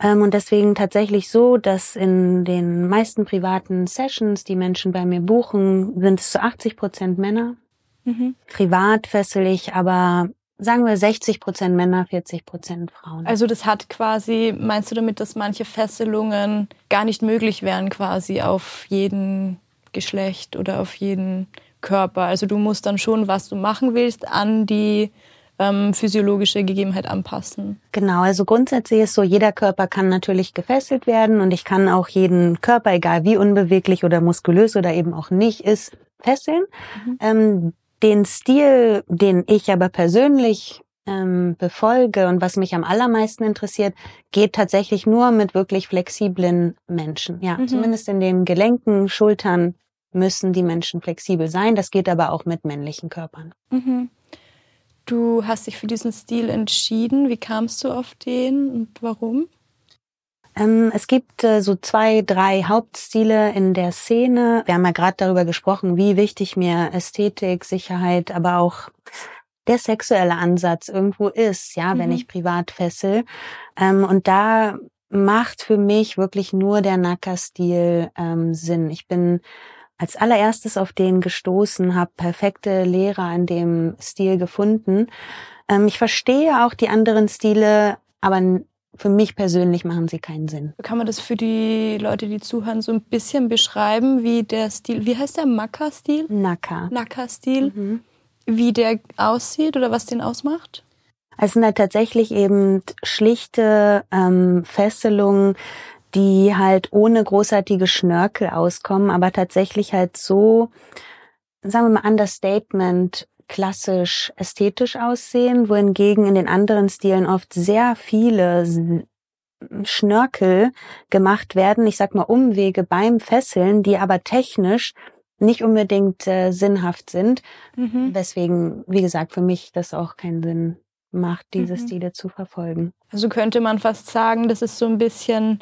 Ähm, und deswegen tatsächlich so, dass in den meisten privaten Sessions, die Menschen bei mir buchen, sind es zu 80 Prozent Männer. Mhm. Privat fessel ich aber sagen wir 60 Prozent Männer, 40 Prozent Frauen. Also das hat quasi, meinst du damit, dass manche Fesselungen gar nicht möglich wären quasi auf jeden Geschlecht oder auf jeden Körper? Also du musst dann schon, was du machen willst, an die ähm, physiologische Gegebenheit anpassen. Genau, also grundsätzlich ist so, jeder Körper kann natürlich gefesselt werden und ich kann auch jeden Körper, egal wie unbeweglich oder muskulös oder eben auch nicht ist, fesseln. Mhm. Ähm, den Stil, den ich aber persönlich ähm, befolge und was mich am allermeisten interessiert, geht tatsächlich nur mit wirklich flexiblen Menschen. Ja, mhm. zumindest in den Gelenken, Schultern müssen die Menschen flexibel sein. Das geht aber auch mit männlichen Körpern. Mhm. Du hast dich für diesen Stil entschieden. Wie kamst du auf den und warum? Ähm, es gibt äh, so zwei, drei Hauptstile in der Szene. Wir haben ja gerade darüber gesprochen, wie wichtig mir Ästhetik, Sicherheit, aber auch der sexuelle Ansatz irgendwo ist, ja, mhm. wenn ich privat fessel. Ähm, und da macht für mich wirklich nur der Naka-Stil ähm, Sinn. Ich bin als allererstes auf den gestoßen, habe perfekte Lehrer in dem Stil gefunden. Ähm, ich verstehe auch die anderen Stile, aber für mich persönlich machen sie keinen Sinn. Kann man das für die Leute, die zuhören, so ein bisschen beschreiben, wie der Stil, wie heißt der Maka-Stil? Naka. Naka-Stil. Mhm. Wie der aussieht oder was den ausmacht? Es sind halt tatsächlich eben schlichte ähm, Fesselungen, die halt ohne großartige Schnörkel auskommen, aber tatsächlich halt so, sagen wir mal, Understatement klassisch ästhetisch aussehen, wohingegen in den anderen Stilen oft sehr viele Schnörkel gemacht werden, ich sag mal Umwege beim Fesseln, die aber technisch nicht unbedingt äh, sinnhaft sind. Mhm. Weswegen, wie gesagt, für mich das auch keinen Sinn macht, diese mhm. Stile zu verfolgen. Also könnte man fast sagen, das ist so ein bisschen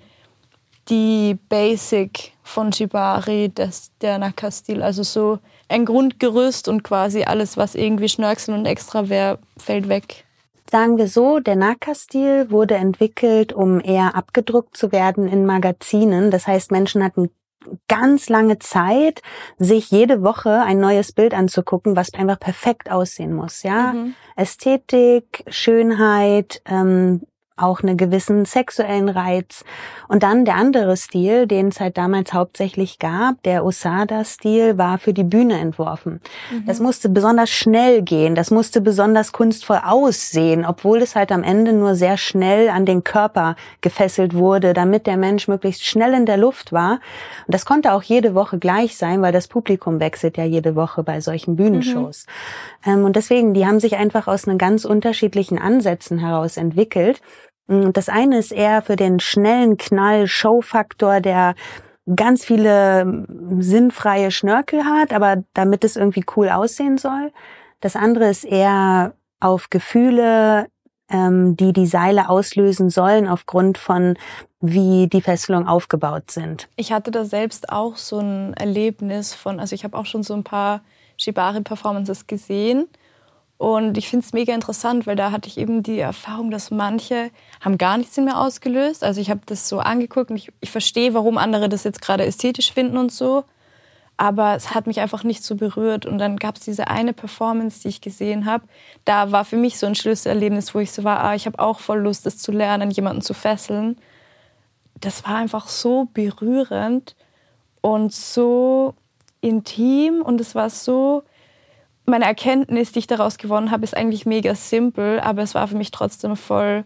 die Basic von Shibari, das, der Naka-Stil. Also so ein Grundgerüst und quasi alles, was irgendwie Schnörkeln und extra wäre, fällt weg. Sagen wir so, der Naka-Stil wurde entwickelt, um eher abgedruckt zu werden in Magazinen. Das heißt, Menschen hatten ganz lange Zeit, sich jede Woche ein neues Bild anzugucken, was einfach perfekt aussehen muss. Ja, mhm. Ästhetik, Schönheit, ähm, auch einen gewissen sexuellen Reiz. Und dann der andere Stil, den es halt damals hauptsächlich gab, der Osada-Stil, war für die Bühne entworfen. Mhm. Das musste besonders schnell gehen, das musste besonders kunstvoll aussehen, obwohl es halt am Ende nur sehr schnell an den Körper gefesselt wurde, damit der Mensch möglichst schnell in der Luft war. Und das konnte auch jede Woche gleich sein, weil das Publikum wechselt ja jede Woche bei solchen Bühnenshows. Mhm. Ähm, und deswegen, die haben sich einfach aus einen ganz unterschiedlichen Ansätzen heraus entwickelt. Mm, das eine ist eher für den schnellen Knall, Showfaktor, der ganz viele mm, sinnfreie Schnörkel hat, aber damit es irgendwie cool aussehen soll. Das andere ist eher auf Gefühle, ähm, die die Seile auslösen sollen aufgrund von wie die Fesselungen aufgebaut sind. Ich hatte da selbst auch so ein Erlebnis von, also ich habe auch schon so ein paar Shibari-Performances gesehen und ich finde es mega interessant, weil da hatte ich eben die Erfahrung, dass manche haben gar nichts in mir ausgelöst. Also ich habe das so angeguckt und ich, ich verstehe, warum andere das jetzt gerade ästhetisch finden und so. Aber es hat mich einfach nicht so berührt. Und dann gab es diese eine Performance, die ich gesehen habe. Da war für mich so ein Schlüsselerlebnis, wo ich so war, ah, ich habe auch voll Lust, das zu lernen, jemanden zu fesseln. Das war einfach so berührend und so intim und es war so meine Erkenntnis, die ich daraus gewonnen habe, ist eigentlich mega simpel, aber es war für mich trotzdem voll,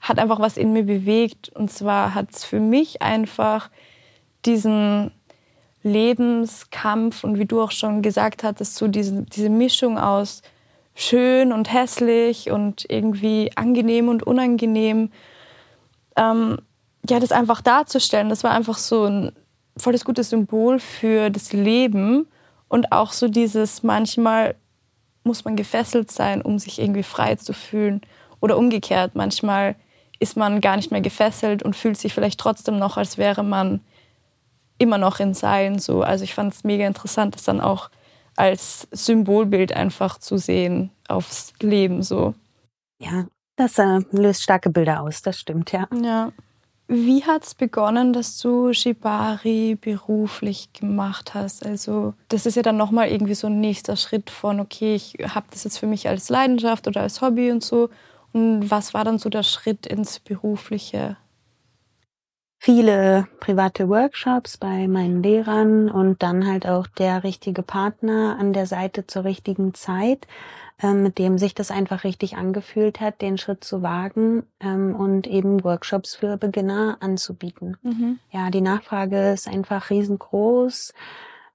hat einfach was in mir bewegt. Und zwar hat es für mich einfach diesen Lebenskampf und wie du auch schon gesagt hattest, so diese, diese Mischung aus schön und hässlich und irgendwie angenehm und unangenehm, ähm, ja, das einfach darzustellen, das war einfach so ein volles gutes Symbol für das Leben und auch so dieses manchmal muss man gefesselt sein, um sich irgendwie frei zu fühlen. Oder umgekehrt, manchmal ist man gar nicht mehr gefesselt und fühlt sich vielleicht trotzdem noch, als wäre man immer noch in Seilen. So. Also ich fand es mega interessant, das dann auch als Symbolbild einfach zu sehen aufs Leben. So. Ja, das äh, löst starke Bilder aus, das stimmt, ja. Ja. Wie hat es begonnen, dass du Shibari beruflich gemacht hast? Also das ist ja dann nochmal irgendwie so ein nächster Schritt von, okay, ich habe das jetzt für mich als Leidenschaft oder als Hobby und so. Und was war dann so der Schritt ins Berufliche? Viele private Workshops bei meinen Lehrern und dann halt auch der richtige Partner an der Seite zur richtigen Zeit. Ähm, mit dem sich das einfach richtig angefühlt hat, den Schritt zu wagen ähm, und eben Workshops für Beginner anzubieten. Mhm. Ja, die Nachfrage ist einfach riesengroß.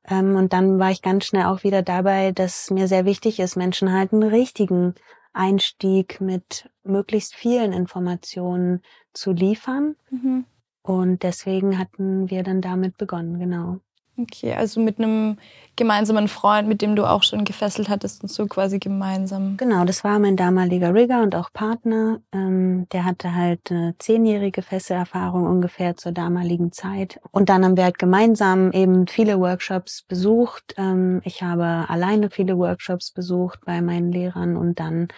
Ähm, und dann war ich ganz schnell auch wieder dabei, dass mir sehr wichtig ist, Menschen halt einen richtigen Einstieg mit möglichst vielen Informationen zu liefern. Mhm. Und deswegen hatten wir dann damit begonnen, genau. Okay, also mit einem gemeinsamen Freund, mit dem du auch schon gefesselt hattest und so quasi gemeinsam. Genau, das war mein damaliger Rigger und auch Partner. Ähm, der hatte halt eine zehnjährige Fesselerfahrung ungefähr zur damaligen Zeit. Und dann haben wir halt gemeinsam eben viele Workshops besucht. Ähm, ich habe alleine viele Workshops besucht bei meinen Lehrern und dann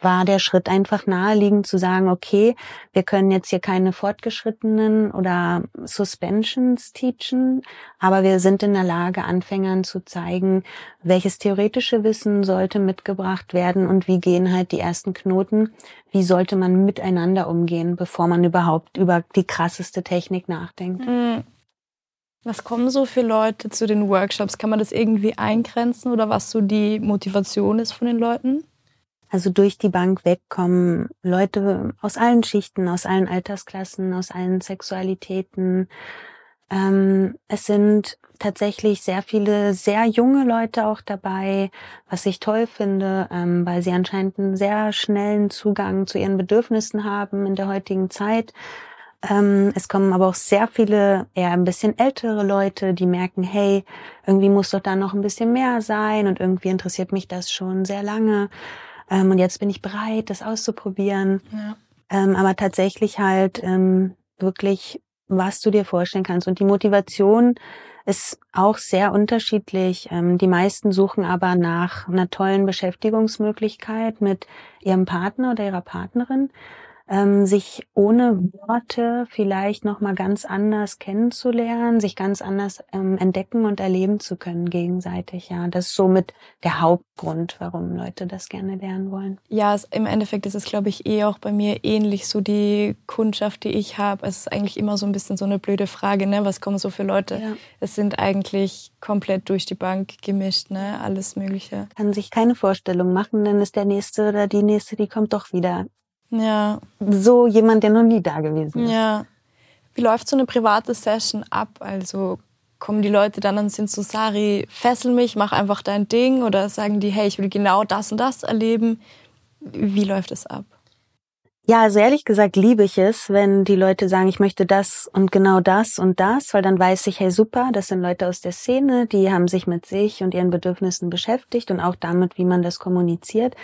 war der Schritt einfach naheliegend zu sagen, okay, wir können jetzt hier keine fortgeschrittenen oder Suspensions teachen, aber wir sind in der Lage, Anfängern zu zeigen, welches theoretische Wissen sollte mitgebracht werden und wie gehen halt die ersten Knoten, wie sollte man miteinander umgehen, bevor man überhaupt über die krasseste Technik nachdenkt. Mhm. Was kommen so für Leute zu den Workshops? Kann man das irgendwie eingrenzen oder was so die Motivation ist von den Leuten? Also durch die Bank weg kommen Leute aus allen Schichten, aus allen Altersklassen, aus allen Sexualitäten. Ähm, es sind tatsächlich sehr viele sehr junge Leute auch dabei, was ich toll finde, ähm, weil sie anscheinend einen sehr schnellen Zugang zu ihren Bedürfnissen haben in der heutigen Zeit Ähm, es kommen aber auch sehr viele eher ein bisschen ältere Leute, die merken, hey, irgendwie muss doch da noch ein bisschen mehr sein und irgendwie interessiert mich das schon sehr lange. Ähm, und jetzt bin ich bereit, das auszuprobieren. Ja. Ähm, aber tatsächlich halt ähm, wirklich, was du dir vorstellen kannst. Und die Motivation ist auch sehr unterschiedlich. Ähm, die meisten suchen aber nach einer tollen Beschäftigungsmöglichkeit mit ihrem Partner oder ihrer Partnerin ähm, sich ohne Worte vielleicht noch mal ganz anders kennenzulernen, sich ganz anders ähm, entdecken und erleben zu können gegenseitig. Ja, das ist somit der Hauptgrund, warum Leute das gerne lernen wollen. Ja, es, im Endeffekt ist es, glaube ich, eh auch bei mir ähnlich. So die Kundschaft, die ich habe, es ist eigentlich immer so ein bisschen so eine blöde Frage, ne? Was kommen so für Leute? Ja. Es sind eigentlich komplett durch die Bank gemischt, ne? Alles Mögliche. Kann sich keine Vorstellung machen, dann ist der nächste oder die nächste, die kommt doch wieder ja. So jemand, der noch nie da gewesen ist. Ja. Wie läuft so eine private Session ab? Also kommen die Leute dann und sind so, Sari, fessel mich, mach einfach dein Ding oder sagen die, hey, ich will genau das und das erleben. Wie läuft es ab? Ja, also ehrlich gesagt liebe ich es, wenn die Leute sagen, ich möchte das und genau das und das, weil dann weiß ich, hey super, das sind Leute aus der Szene, die haben sich mit sich und ihren Bedürfnissen beschäftigt und auch damit, wie man das kommuniziert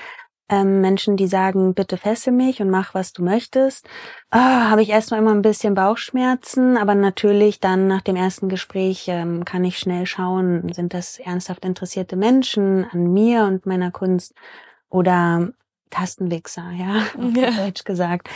ähm, Menschen, die sagen, bitte fessel mich und mach, was du möchtest, oh, habe ich erstmal immer ein bisschen Bauchschmerzen, aber natürlich dann nach dem ersten Gespräch ähm, kann ich schnell schauen, sind das ernsthaft interessierte Menschen an mir und meiner Kunst oder Tastenwichser, ja, auf ja. Deutsch gesagt.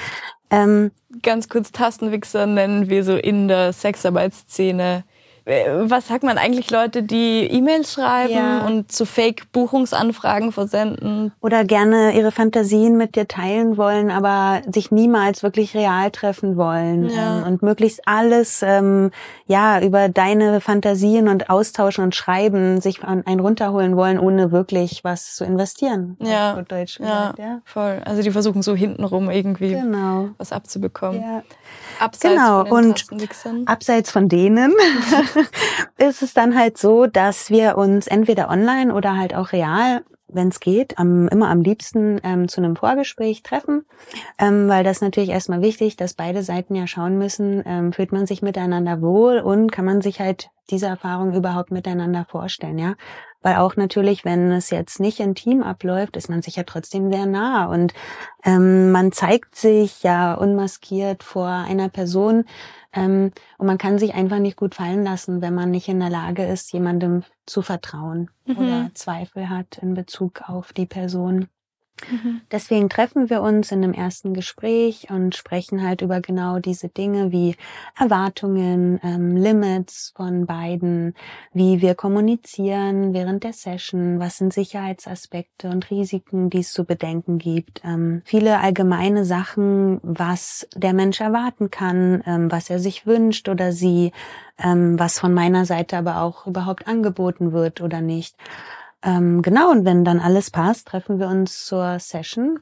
Ähm, Ganz kurz, Tastenwichser nennen wir so in der Sexarbeitsszene was sagt man eigentlich Leute, die E-Mails schreiben ja. und zu Fake-Buchungsanfragen versenden? Oder gerne ihre Fantasien mit dir teilen wollen, aber sich niemals wirklich real treffen wollen ja. ähm, und möglichst alles ähm, ja über deine Fantasien und austauschen und schreiben, sich einen runterholen wollen, ohne wirklich was zu investieren. Ja, Deutsch ja, ja, voll. Also die versuchen so hintenrum irgendwie genau. was abzubekommen. Ja. Abseits genau, von und abseits von denen ist es dann halt so, dass wir uns entweder online oder halt auch real wenn es geht, am, immer am liebsten ähm, zu einem Vorgespräch treffen, ähm, weil das natürlich erstmal wichtig, dass beide Seiten ja schauen müssen, ähm, fühlt man sich miteinander wohl und kann man sich halt diese Erfahrung überhaupt miteinander vorstellen, ja. Weil auch natürlich, wenn es jetzt nicht intim abläuft, ist man sich ja trotzdem sehr nah und ähm, man zeigt sich ja unmaskiert vor einer Person ähm, und man kann sich einfach nicht gut fallen lassen, wenn man nicht in der Lage ist, jemandem zu vertrauen mhm. oder Zweifel hat in Bezug auf die Person. Mhm. Deswegen treffen wir uns in einem ersten Gespräch und sprechen halt über genau diese Dinge wie Erwartungen, ähm, Limits von beiden, wie wir kommunizieren während der Session, was sind Sicherheitsaspekte und Risiken, die es zu bedenken gibt, ähm, viele allgemeine Sachen, was der Mensch erwarten kann, ähm, was er sich wünscht oder sie, ähm, was von meiner Seite aber auch überhaupt angeboten wird oder nicht. Ähm, genau, und wenn dann alles passt, treffen wir uns zur Session.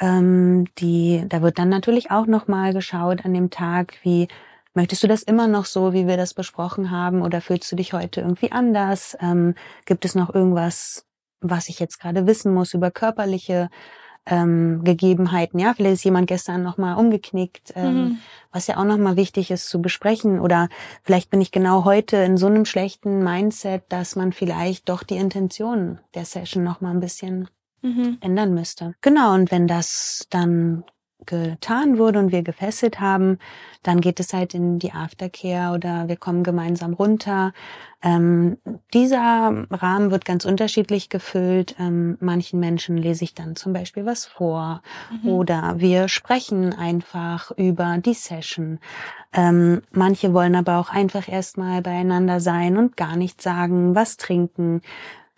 Ähm, die, da wird dann natürlich auch nochmal geschaut an dem Tag, wie möchtest du das immer noch so, wie wir das besprochen haben, oder fühlst du dich heute irgendwie anders? Ähm, gibt es noch irgendwas, was ich jetzt gerade wissen muss über körperliche ähm, Gegebenheiten. Ja, vielleicht ist jemand gestern nochmal umgeknickt, ähm, mhm. was ja auch nochmal wichtig ist zu besprechen. Oder vielleicht bin ich genau heute in so einem schlechten Mindset, dass man vielleicht doch die Intention der Session nochmal ein bisschen mhm. ändern müsste. Genau, und wenn das dann getan wurde und wir gefesselt haben, dann geht es halt in die Aftercare oder wir kommen gemeinsam runter. Ähm, dieser Rahmen wird ganz unterschiedlich gefüllt. Ähm, manchen Menschen lese ich dann zum Beispiel was vor mhm. oder wir sprechen einfach über die Session. Ähm, manche wollen aber auch einfach erstmal beieinander sein und gar nichts sagen, was trinken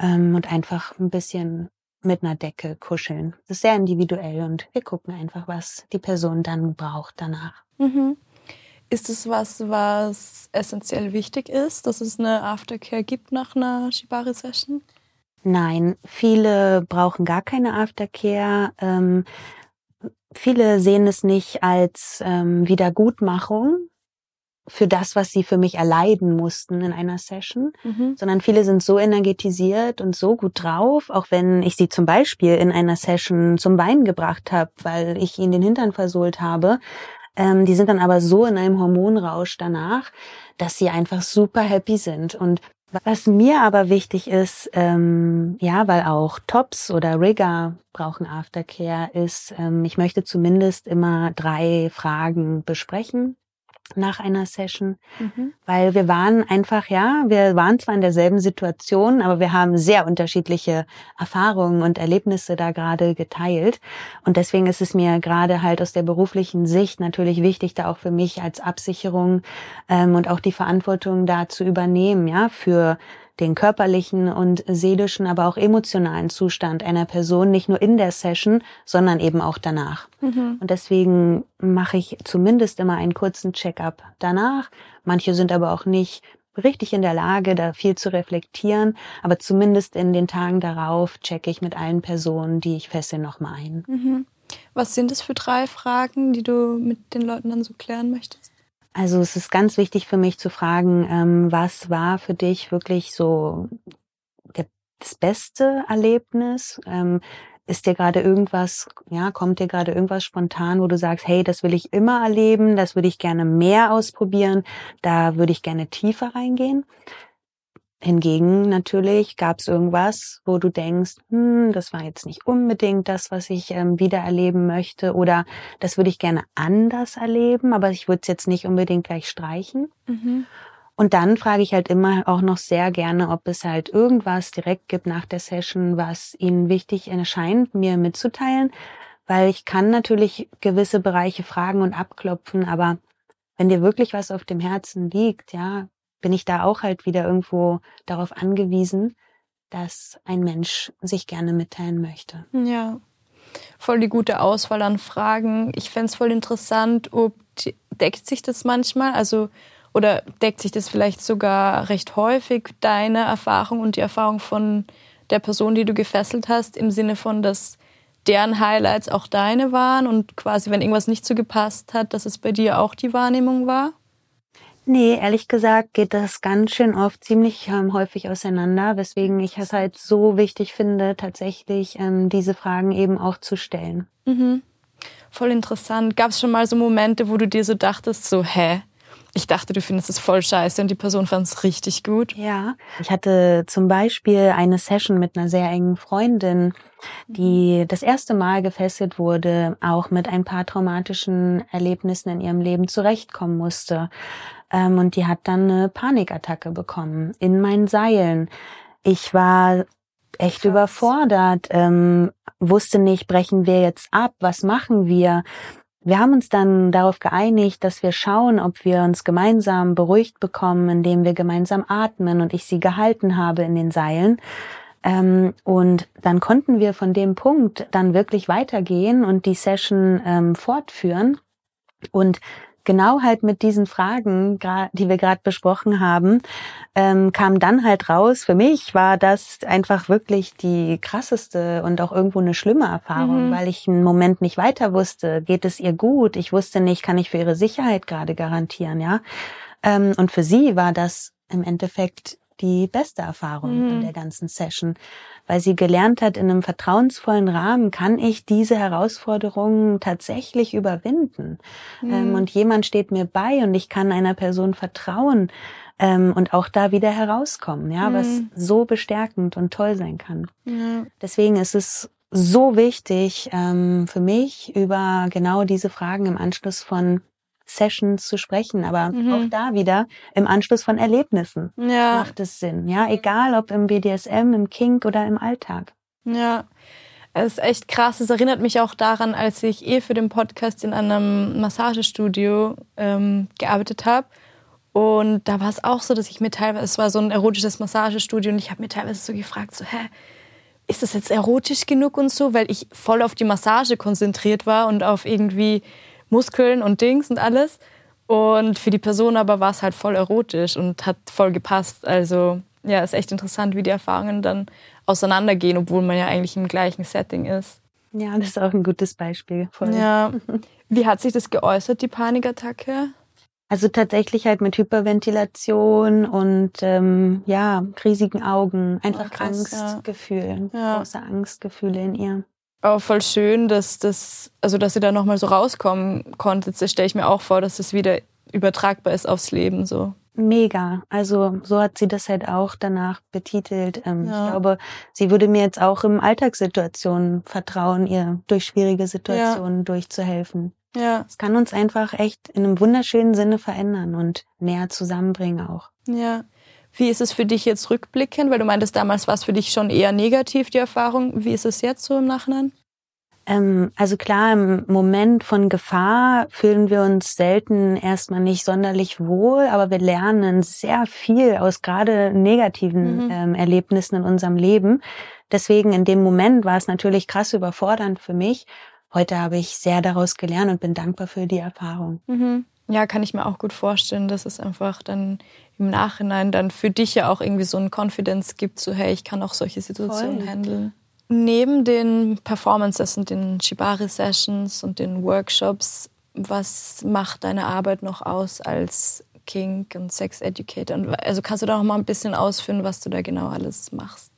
ähm, und einfach ein bisschen mit einer Decke kuscheln. Das ist sehr individuell und wir gucken einfach, was die Person dann braucht danach. Mhm. Ist es was, was essentiell wichtig ist, dass es eine Aftercare gibt nach einer Shibari-Session? Nein, viele brauchen gar keine Aftercare. Ähm, viele sehen es nicht als ähm, Wiedergutmachung, für das, was sie für mich erleiden mussten in einer Session, mhm. sondern viele sind so energetisiert und so gut drauf, auch wenn ich sie zum Beispiel in einer Session zum Weinen gebracht habe, weil ich ihnen den Hintern versohlt habe, Ähm, die sind dann aber so in einem Hormonrausch danach, dass sie einfach super happy sind. Und was mir aber wichtig ist, ähm, ja, weil auch Tops oder Rigger brauchen Aftercare, ist, ähm, ich möchte zumindest immer drei Fragen besprechen nach einer Session, mhm. weil wir waren einfach, ja, wir waren zwar in derselben Situation, aber wir haben sehr unterschiedliche Erfahrungen und Erlebnisse da gerade geteilt. Und deswegen ist es mir gerade halt aus der beruflichen Sicht natürlich wichtig, da auch für mich als Absicherung ähm, und auch die Verantwortung da zu übernehmen, ja, für den körperlichen und seelischen, aber auch emotionalen Zustand einer Person, nicht nur in der Session, sondern eben auch danach. Mhm. Und deswegen mache ich zumindest immer einen kurzen Check-up danach. Manche sind aber auch nicht richtig in der Lage, da viel zu reflektieren, aber zumindest in den Tagen darauf checke ich mit allen Personen, die ich fessel, nochmal ein. Mhm. Was sind es für drei Fragen, die du mit den Leuten dann so klären möchtest? Also es ist ganz wichtig für mich zu fragen, ähm, was war für dich wirklich so das beste Erlebnis? Ähm, ist dir gerade irgendwas, ja, kommt dir gerade irgendwas spontan, wo du sagst, hey, das will ich immer erleben, das würde ich gerne mehr ausprobieren, da würde ich gerne tiefer reingehen? Hingegen natürlich gab es irgendwas, wo du denkst, hm, das war jetzt nicht unbedingt das, was ich ähm, wieder erleben möchte oder das würde ich gerne anders erleben, aber ich würde es jetzt nicht unbedingt gleich streichen. Mhm. Und dann frage ich halt immer auch noch sehr gerne, ob es halt irgendwas direkt gibt nach der Session, was Ihnen wichtig erscheint, mir mitzuteilen, weil ich kann natürlich gewisse Bereiche fragen und abklopfen, aber wenn dir wirklich was auf dem Herzen liegt, ja, bin ich da auch halt wieder irgendwo darauf angewiesen, dass ein Mensch sich gerne mitteilen möchte. Ja, voll die gute Auswahl an Fragen. Ich fände es voll interessant, ob deckt sich das manchmal, also oder deckt sich das vielleicht sogar recht häufig, deine Erfahrung und die Erfahrung von der Person, die du gefesselt hast, im Sinne von, dass deren Highlights auch deine waren und quasi, wenn irgendwas nicht so gepasst hat, dass es bei dir auch die Wahrnehmung war? Nee, ehrlich gesagt geht das ganz schön oft ziemlich ähm, häufig auseinander, weswegen ich es halt so wichtig finde, tatsächlich ähm, diese Fragen eben auch zu stellen. Mhm. Voll interessant. Gab es schon mal so Momente, wo du dir so dachtest, so, hä? Ich dachte, du findest es voll scheiße und die Person fand es richtig gut. Ja, ich hatte zum Beispiel eine Session mit einer sehr engen Freundin, die das erste Mal gefesselt wurde, auch mit ein paar traumatischen Erlebnissen in ihrem Leben zurechtkommen musste. Ähm, und die hat dann eine Panikattacke bekommen in meinen Seilen. Ich war echt Krass. überfordert, ähm, wusste nicht, brechen wir jetzt ab, was machen wir? Wir haben uns dann darauf geeinigt, dass wir schauen, ob wir uns gemeinsam beruhigt bekommen, indem wir gemeinsam atmen und ich sie gehalten habe in den Seilen. Ähm, und dann konnten wir von dem Punkt dann wirklich weitergehen und die Session ähm, fortführen. Und genau halt mit diesen Fragen, die wir gerade besprochen haben, ähm, kam dann halt raus. Für mich war das einfach wirklich die krasseste und auch irgendwo eine schlimme Erfahrung, mhm. weil ich einen Moment nicht weiter wusste. Geht es ihr gut? Ich wusste nicht, kann ich für ihre Sicherheit gerade garantieren, ja? Ähm, und für sie war das im Endeffekt die beste Erfahrung mhm. in der ganzen Session, weil sie gelernt hat, in einem vertrauensvollen Rahmen kann ich diese Herausforderungen tatsächlich überwinden. Mhm. Ähm, und jemand steht mir bei und ich kann einer Person vertrauen ähm, und auch da wieder herauskommen, ja, mhm. was so bestärkend und toll sein kann. Deswegen ist es so wichtig ähm, für mich, über genau diese Fragen im Anschluss von Sessions zu sprechen, aber mhm. auch da wieder im Anschluss von Erlebnissen ja. macht es Sinn. Ja, egal ob im BDSM, im Kink oder im Alltag. Ja. Es ist echt krass. Es erinnert mich auch daran, als ich eh für den Podcast in einem Massagestudio ähm, gearbeitet habe. Und da war es auch so, dass ich mir teilweise, es war so ein erotisches Massagestudio und ich habe mir teilweise so gefragt, so, hä, ist das jetzt erotisch genug und so, weil ich voll auf die Massage konzentriert war und auf irgendwie Muskeln und Dings und alles. Und für die Person aber war es halt voll erotisch und hat voll gepasst. Also ja, ist echt interessant, wie die Erfahrungen dann auseinandergehen, obwohl man ja eigentlich im gleichen Setting ist. Ja, das ist auch ein gutes Beispiel. Voll. Ja. Wie hat sich das geäußert, die Panikattacke? Also tatsächlich halt mit Hyperventilation und ähm, ja, riesigen Augen, einfach oh, krass, Angstgefühl, ja. große Angstgefühle in ihr. Aber voll schön, dass das, also dass ihr da nochmal so rauskommen konntet. Das stelle ich mir auch vor, dass das wieder übertragbar ist aufs Leben so. Mega. Also so hat sie das halt auch danach betitelt. Ähm, ja. Ich glaube, sie würde mir jetzt auch im Alltagssituationen vertrauen, ihr durch schwierige Situationen ja. durchzuhelfen. Ja. Es kann uns einfach echt in einem wunderschönen Sinne verändern und näher zusammenbringen auch. Ja. Wie ist es für dich jetzt rückblickend? Weil du meintest, damals war es für dich schon eher negativ, die Erfahrung. Wie ist es jetzt so im Nachhinein? Ähm, also klar, im Moment von Gefahr fühlen wir uns selten erstmal nicht sonderlich wohl, aber wir lernen sehr viel aus gerade negativen mhm. ähm, Erlebnissen in unserem Leben. Deswegen in dem Moment war es natürlich krass überfordernd für mich. Heute habe ich sehr daraus gelernt und bin dankbar für die Erfahrung. Mhm. Ja, kann ich mir auch gut vorstellen, dass es einfach dann im Nachhinein dann für dich ja auch irgendwie so ein Confidence gibt, so hey, ich kann auch solche Situationen Voll. handeln. Neben den Performances und den Shibari-Sessions und den Workshops, was macht deine Arbeit noch aus als Kink und Sex Educator? Also kannst du da noch mal ein bisschen ausführen, was du da genau alles machst?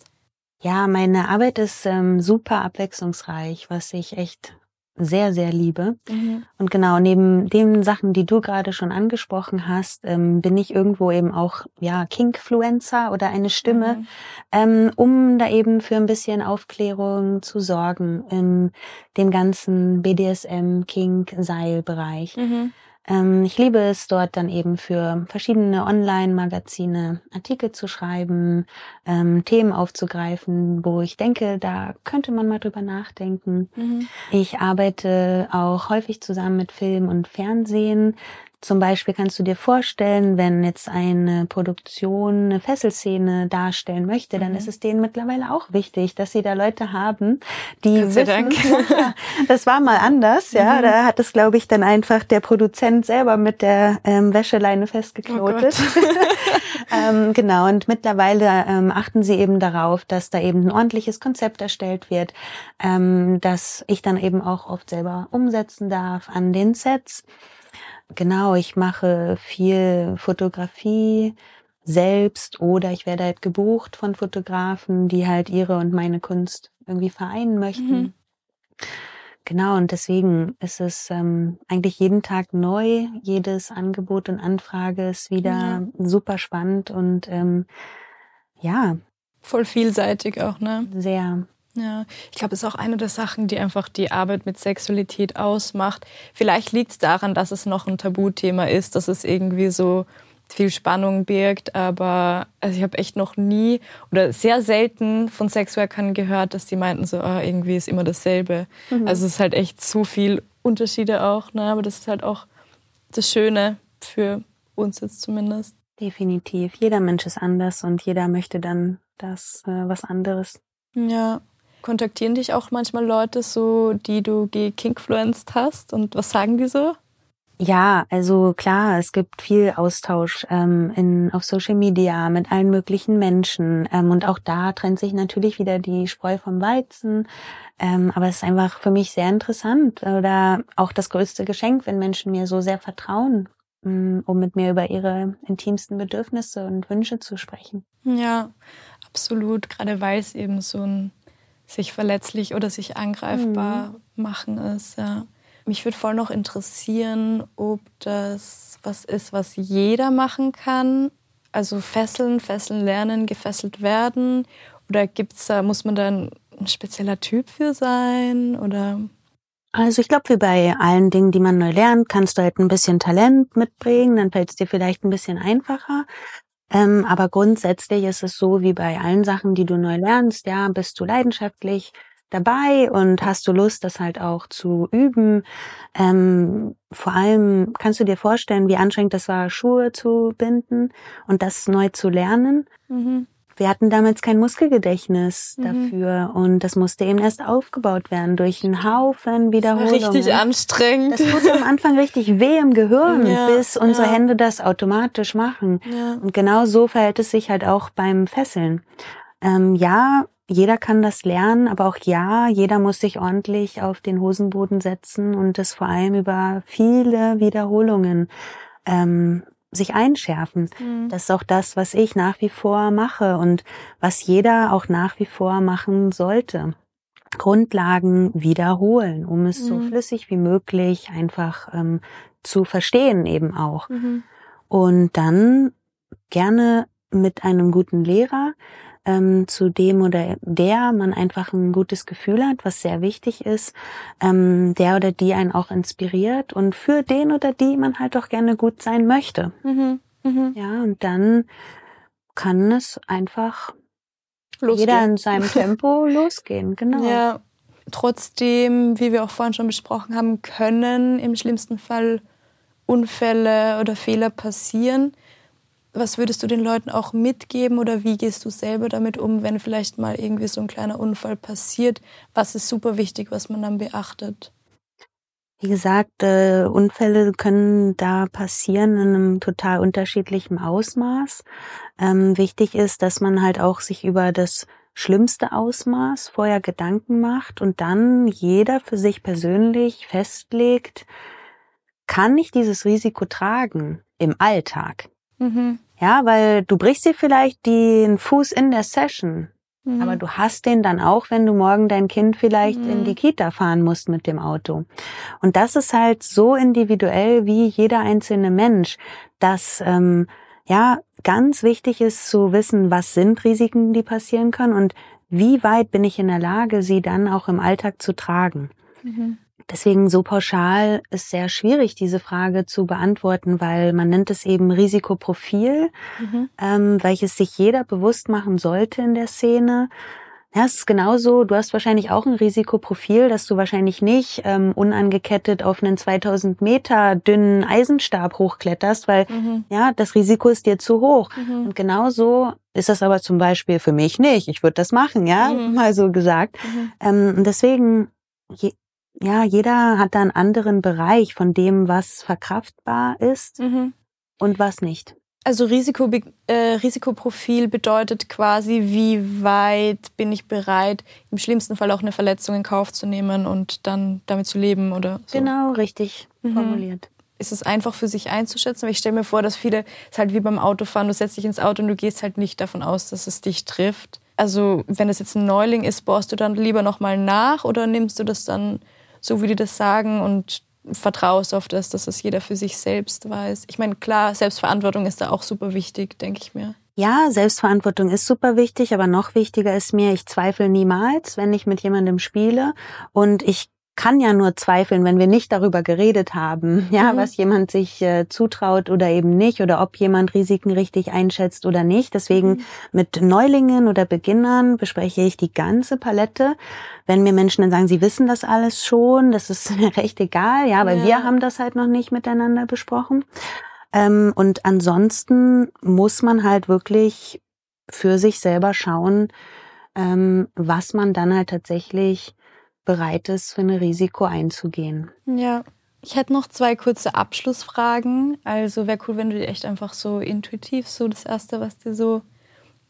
Ja, meine Arbeit ist ähm, super abwechslungsreich, was ich echt sehr, sehr liebe. Mhm. Und genau, neben den Sachen, die du gerade schon angesprochen hast, ähm, bin ich irgendwo eben auch, ja, Kinkfluencer oder eine Stimme, mhm. ähm, um da eben für ein bisschen Aufklärung zu sorgen in dem ganzen BDSM, Kink, Seilbereich. Mhm. Ähm, ich liebe es, dort dann eben für verschiedene Online-Magazine Artikel zu schreiben, ähm, Themen aufzugreifen, wo ich denke, da könnte man mal drüber nachdenken. Mhm. Ich arbeite auch häufig zusammen mit Film und Fernsehen, zum Beispiel kannst du dir vorstellen, wenn jetzt eine Produktion eine Fesselszene darstellen möchte, dann mhm. ist es denen mittlerweile auch wichtig, dass sie da Leute haben, die wissen, ja, das war mal anders, ja. Mhm. Da hat es, glaube ich, dann einfach der Produzent selber mit der ähm, Wäscheleine festgeknotet. Oh ähm, genau, und mittlerweile ähm, achten sie eben darauf, dass da eben ein ordentliches Konzept erstellt wird, ähm, dass ich dann eben auch oft selber umsetzen darf an den Sets. Genau, ich mache viel Fotografie selbst oder ich werde halt gebucht von Fotografen, die halt ihre und meine Kunst irgendwie vereinen möchten. Mhm. Genau, und deswegen ist es ähm, eigentlich jeden Tag neu. Jedes Angebot und Anfrage ist wieder ja. super spannend und ähm, ja. Voll vielseitig auch, ne? Sehr. Ja, ich glaube, es ist auch eine der Sachen, die einfach die Arbeit mit Sexualität ausmacht. Vielleicht liegt es daran, dass es noch ein Tabuthema ist, dass es irgendwie so viel Spannung birgt, aber also ich habe echt noch nie oder sehr selten von Sexworkern gehört, dass die meinten so, ah, irgendwie ist immer dasselbe. Mhm. Also es ist halt echt zu viel Unterschiede auch, ne? aber das ist halt auch das Schöne für uns jetzt zumindest. Definitiv. Jeder Mensch ist anders und jeder möchte dann das äh, was anderes. Ja. Kontaktieren dich auch manchmal Leute so, die du gekinkfluenced hast und was sagen die so? Ja, also klar, es gibt viel Austausch ähm, in, auf Social Media mit allen möglichen Menschen ähm, und auch da trennt sich natürlich wieder die Spreu vom Weizen. Ähm, aber es ist einfach für mich sehr interessant oder auch das größte Geschenk, wenn Menschen mir so sehr vertrauen, mm, um mit mir über ihre intimsten Bedürfnisse und Wünsche zu sprechen. Ja, absolut. Gerade weil es eben so ein sich verletzlich oder sich angreifbar mhm. machen ist. Ja. Mich würde voll noch interessieren, ob das was ist, was jeder machen kann. Also fesseln, fesseln lernen, gefesselt werden. Oder gibt's da, muss man da ein spezieller Typ für sein? Oder also ich glaube, wie bei allen Dingen, die man neu lernt, kannst du halt ein bisschen Talent mitbringen, dann fällt es dir vielleicht ein bisschen einfacher. Ähm, aber grundsätzlich ist es so wie bei allen Sachen, die du neu lernst, ja, bist du leidenschaftlich dabei und hast du Lust, das halt auch zu üben. Ähm, vor allem kannst du dir vorstellen, wie anstrengend das war, Schuhe zu binden und das neu zu lernen. Mhm wir hatten damals kein Muskelgedächtnis mhm. dafür und das musste eben erst aufgebaut werden durch einen Haufen Wiederholungen. Richtig anstrengend. Das tut am Anfang richtig weh im Gehirn, ja, bis unsere ja. Hände das automatisch machen. Ja. Und genau so verhält es sich halt auch beim Fesseln. Ähm, ja, jeder kann das lernen, aber auch ja, jeder muss sich ordentlich auf den Hosenboden setzen und das vor allem über viele Wiederholungen ähm, sich einschärfen. Mhm. Das ist auch das, was ich nach wie vor mache und was jeder auch nach wie vor machen sollte. Grundlagen wiederholen, um es mhm. so flüssig wie möglich einfach ähm, zu verstehen eben auch. Mhm. Und dann gerne mit einem guten Lehrer, ähm, zu dem oder der man einfach ein gutes Gefühl hat, was sehr wichtig ist, ähm, der oder die einen auch inspiriert und für den oder die man halt auch gerne gut sein möchte. Mhm. Mhm. Ja, und dann kann es einfach losgehen. jeder in seinem Tempo losgehen, genau. Ja, trotzdem, wie wir auch vorhin schon besprochen haben, können im schlimmsten Fall Unfälle oder Fehler passieren. Was würdest du den Leuten auch mitgeben oder wie gehst du selber damit um, wenn vielleicht mal irgendwie so ein kleiner Unfall passiert? Was ist super wichtig, was man dann beachtet? Wie gesagt, äh, Unfälle können da passieren in einem total unterschiedlichen Ausmaß. Ähm, wichtig ist, dass man halt auch sich über das schlimmste Ausmaß vorher Gedanken macht und dann jeder für sich persönlich festlegt, kann ich dieses Risiko tragen im Alltag? Mhm. Ja, weil du brichst dir vielleicht den Fuß in der Session, mhm. aber du hast den dann auch, wenn du morgen dein Kind vielleicht mhm. in die Kita fahren musst mit dem Auto. Und das ist halt so individuell wie jeder einzelne Mensch, dass ähm, ja ganz wichtig ist zu wissen, was sind Risiken, die passieren können und wie weit bin ich in der Lage, sie dann auch im Alltag zu tragen. Mhm. Deswegen so pauschal ist sehr schwierig, diese Frage zu beantworten, weil man nennt es eben Risikoprofil, mhm. ähm, welches sich jeder bewusst machen sollte in der Szene. Ja, es ist genauso, du hast wahrscheinlich auch ein Risikoprofil, dass du wahrscheinlich nicht ähm, unangekettet auf einen 2000 Meter dünnen Eisenstab hochkletterst, weil mhm. ja, das Risiko ist dir zu hoch. Mhm. Und genauso ist das aber zum Beispiel für mich nicht. Ich würde das machen, ja, mhm. mal so gesagt. Mhm. Ähm, deswegen, je, ja, jeder hat da einen anderen Bereich von dem, was verkraftbar ist mhm. und was nicht. Also Risiko, äh, Risikoprofil bedeutet quasi, wie weit bin ich bereit, im schlimmsten Fall auch eine Verletzung in Kauf zu nehmen und dann damit zu leben oder so. Genau, richtig mhm. formuliert. Ist es einfach für sich einzuschätzen? Weil ich stelle mir vor, dass viele, es ist halt wie beim Autofahren, du setzt dich ins Auto und du gehst halt nicht davon aus, dass es dich trifft. Also wenn es jetzt ein Neuling ist, bohrst du dann lieber nochmal nach oder nimmst du das dann so, wie die das sagen und vertraust auf das, dass das jeder für sich selbst weiß. Ich meine, klar, Selbstverantwortung ist da auch super wichtig, denke ich mir. Ja, Selbstverantwortung ist super wichtig, aber noch wichtiger ist mir, ich zweifle niemals, wenn ich mit jemandem spiele und ich kann ja nur zweifeln, wenn wir nicht darüber geredet haben, ja, mhm. was jemand sich äh, zutraut oder eben nicht oder ob jemand Risiken richtig einschätzt oder nicht. Deswegen mhm. mit Neulingen oder Beginnern bespreche ich die ganze Palette. Wenn mir Menschen dann sagen, sie wissen das alles schon, das ist mir recht egal, ja, weil ja. wir haben das halt noch nicht miteinander besprochen. Ähm, und ansonsten muss man halt wirklich für sich selber schauen, ähm, was man dann halt tatsächlich bereit ist, für ein Risiko einzugehen. Ja. Ich hätte noch zwei kurze Abschlussfragen. Also wäre cool, wenn du dir echt einfach so intuitiv so das Erste, was dir so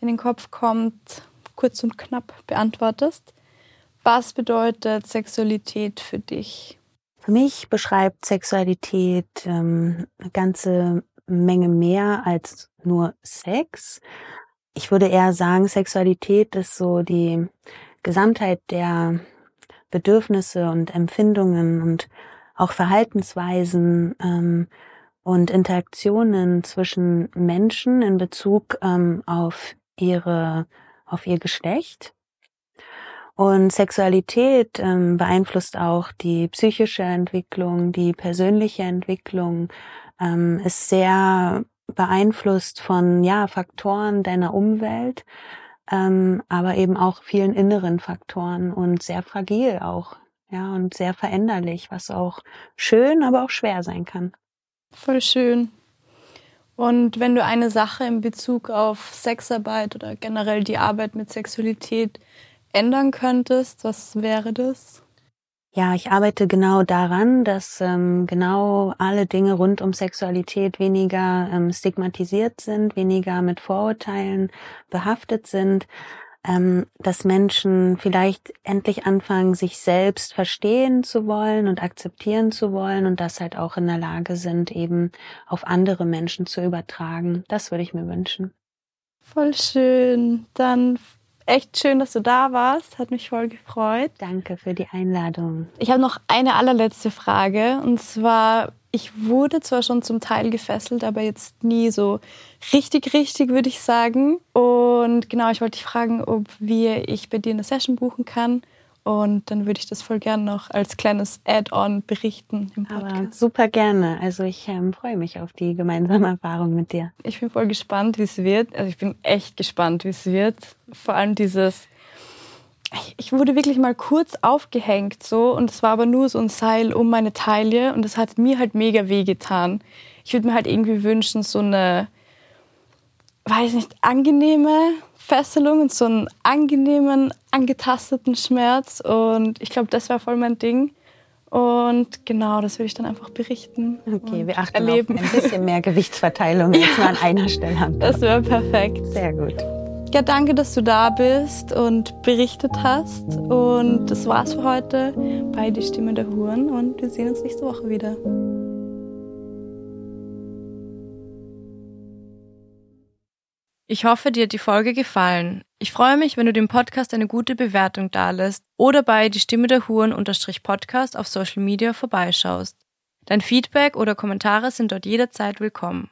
in den Kopf kommt, kurz und knapp beantwortest. Was bedeutet Sexualität für dich? Für mich beschreibt Sexualität ähm, eine ganze Menge mehr als nur Sex. Ich würde eher sagen, Sexualität ist so die Gesamtheit der Bedürfnisse und Empfindungen und auch Verhaltensweisen ähm, und Interaktionen zwischen Menschen in Bezug ähm, auf ihre, auf ihr Geschlecht. Und Sexualität ähm, beeinflusst auch die psychische Entwicklung, die persönliche Entwicklung, ähm, ist sehr beeinflusst von ja Faktoren deiner Umwelt ähm, aber eben auch vielen inneren Faktoren und sehr fragil auch, ja, und sehr veränderlich, was auch schön, aber auch schwer sein kann. Voll schön. Und wenn du eine Sache in Bezug auf Sexarbeit oder generell die Arbeit mit Sexualität ändern könntest, was wäre das? Ja, ich arbeite genau daran, dass ähm, genau alle Dinge rund um Sexualität weniger ähm, stigmatisiert sind, weniger mit Vorurteilen behaftet sind, ähm, dass Menschen vielleicht endlich anfangen, sich selbst verstehen zu wollen und akzeptieren zu wollen und das halt auch in der Lage sind, eben auf andere Menschen zu übertragen. Das würde ich mir wünschen. Voll schön. Dann echt schön, dass du da warst. Hat mich voll gefreut. Danke für die Einladung. Ich habe noch eine allerletzte Frage. Und zwar, ich wurde zwar schon zum Teil gefesselt, aber jetzt nie so richtig, richtig, würde ich sagen. Und genau, ich wollte dich fragen, ob wir ich bei dir eine Session buchen kann und dann würde ich das voll gerne noch als kleines Add-on berichten im Podcast. Aber super gerne. Also ich ähm, freue mich auf die gemeinsame Erfahrung mit dir. Ich bin voll gespannt, wie es wird. Also ich bin echt gespannt, wie es wird. Vor allem dieses, ich wurde wirklich mal kurz aufgehängt so und es war aber nur so ein Seil um meine Taille und es hat mir halt mega weh getan. Ich würde mir halt irgendwie wünschen, so eine, weiß nicht, angenehme Fesselung und so einen angenehmen, angetasteten Schmerz. Und ich glaube, das war voll mein Ding. Und genau, das will ich dann einfach berichten. Okay, wir achten erleben. auf ein bisschen mehr Gewichtsverteilung als nur an einer Stelle haben. Das wäre perfekt. Sehr gut. Ja, danke, dass du da bist und berichtet hast. Und das war's für heute bei Die Stimme der Huren. Und wir sehen uns nächste Woche wieder. Ich hoffe, dir hat die Folge gefallen. Ich freue mich, wenn du dem Podcast eine gute Bewertung dalässt oder bei die Stimme der Huren unterstrich Podcast auf Social Media vorbeischaust. Dein Feedback oder Kommentare sind dort jederzeit willkommen.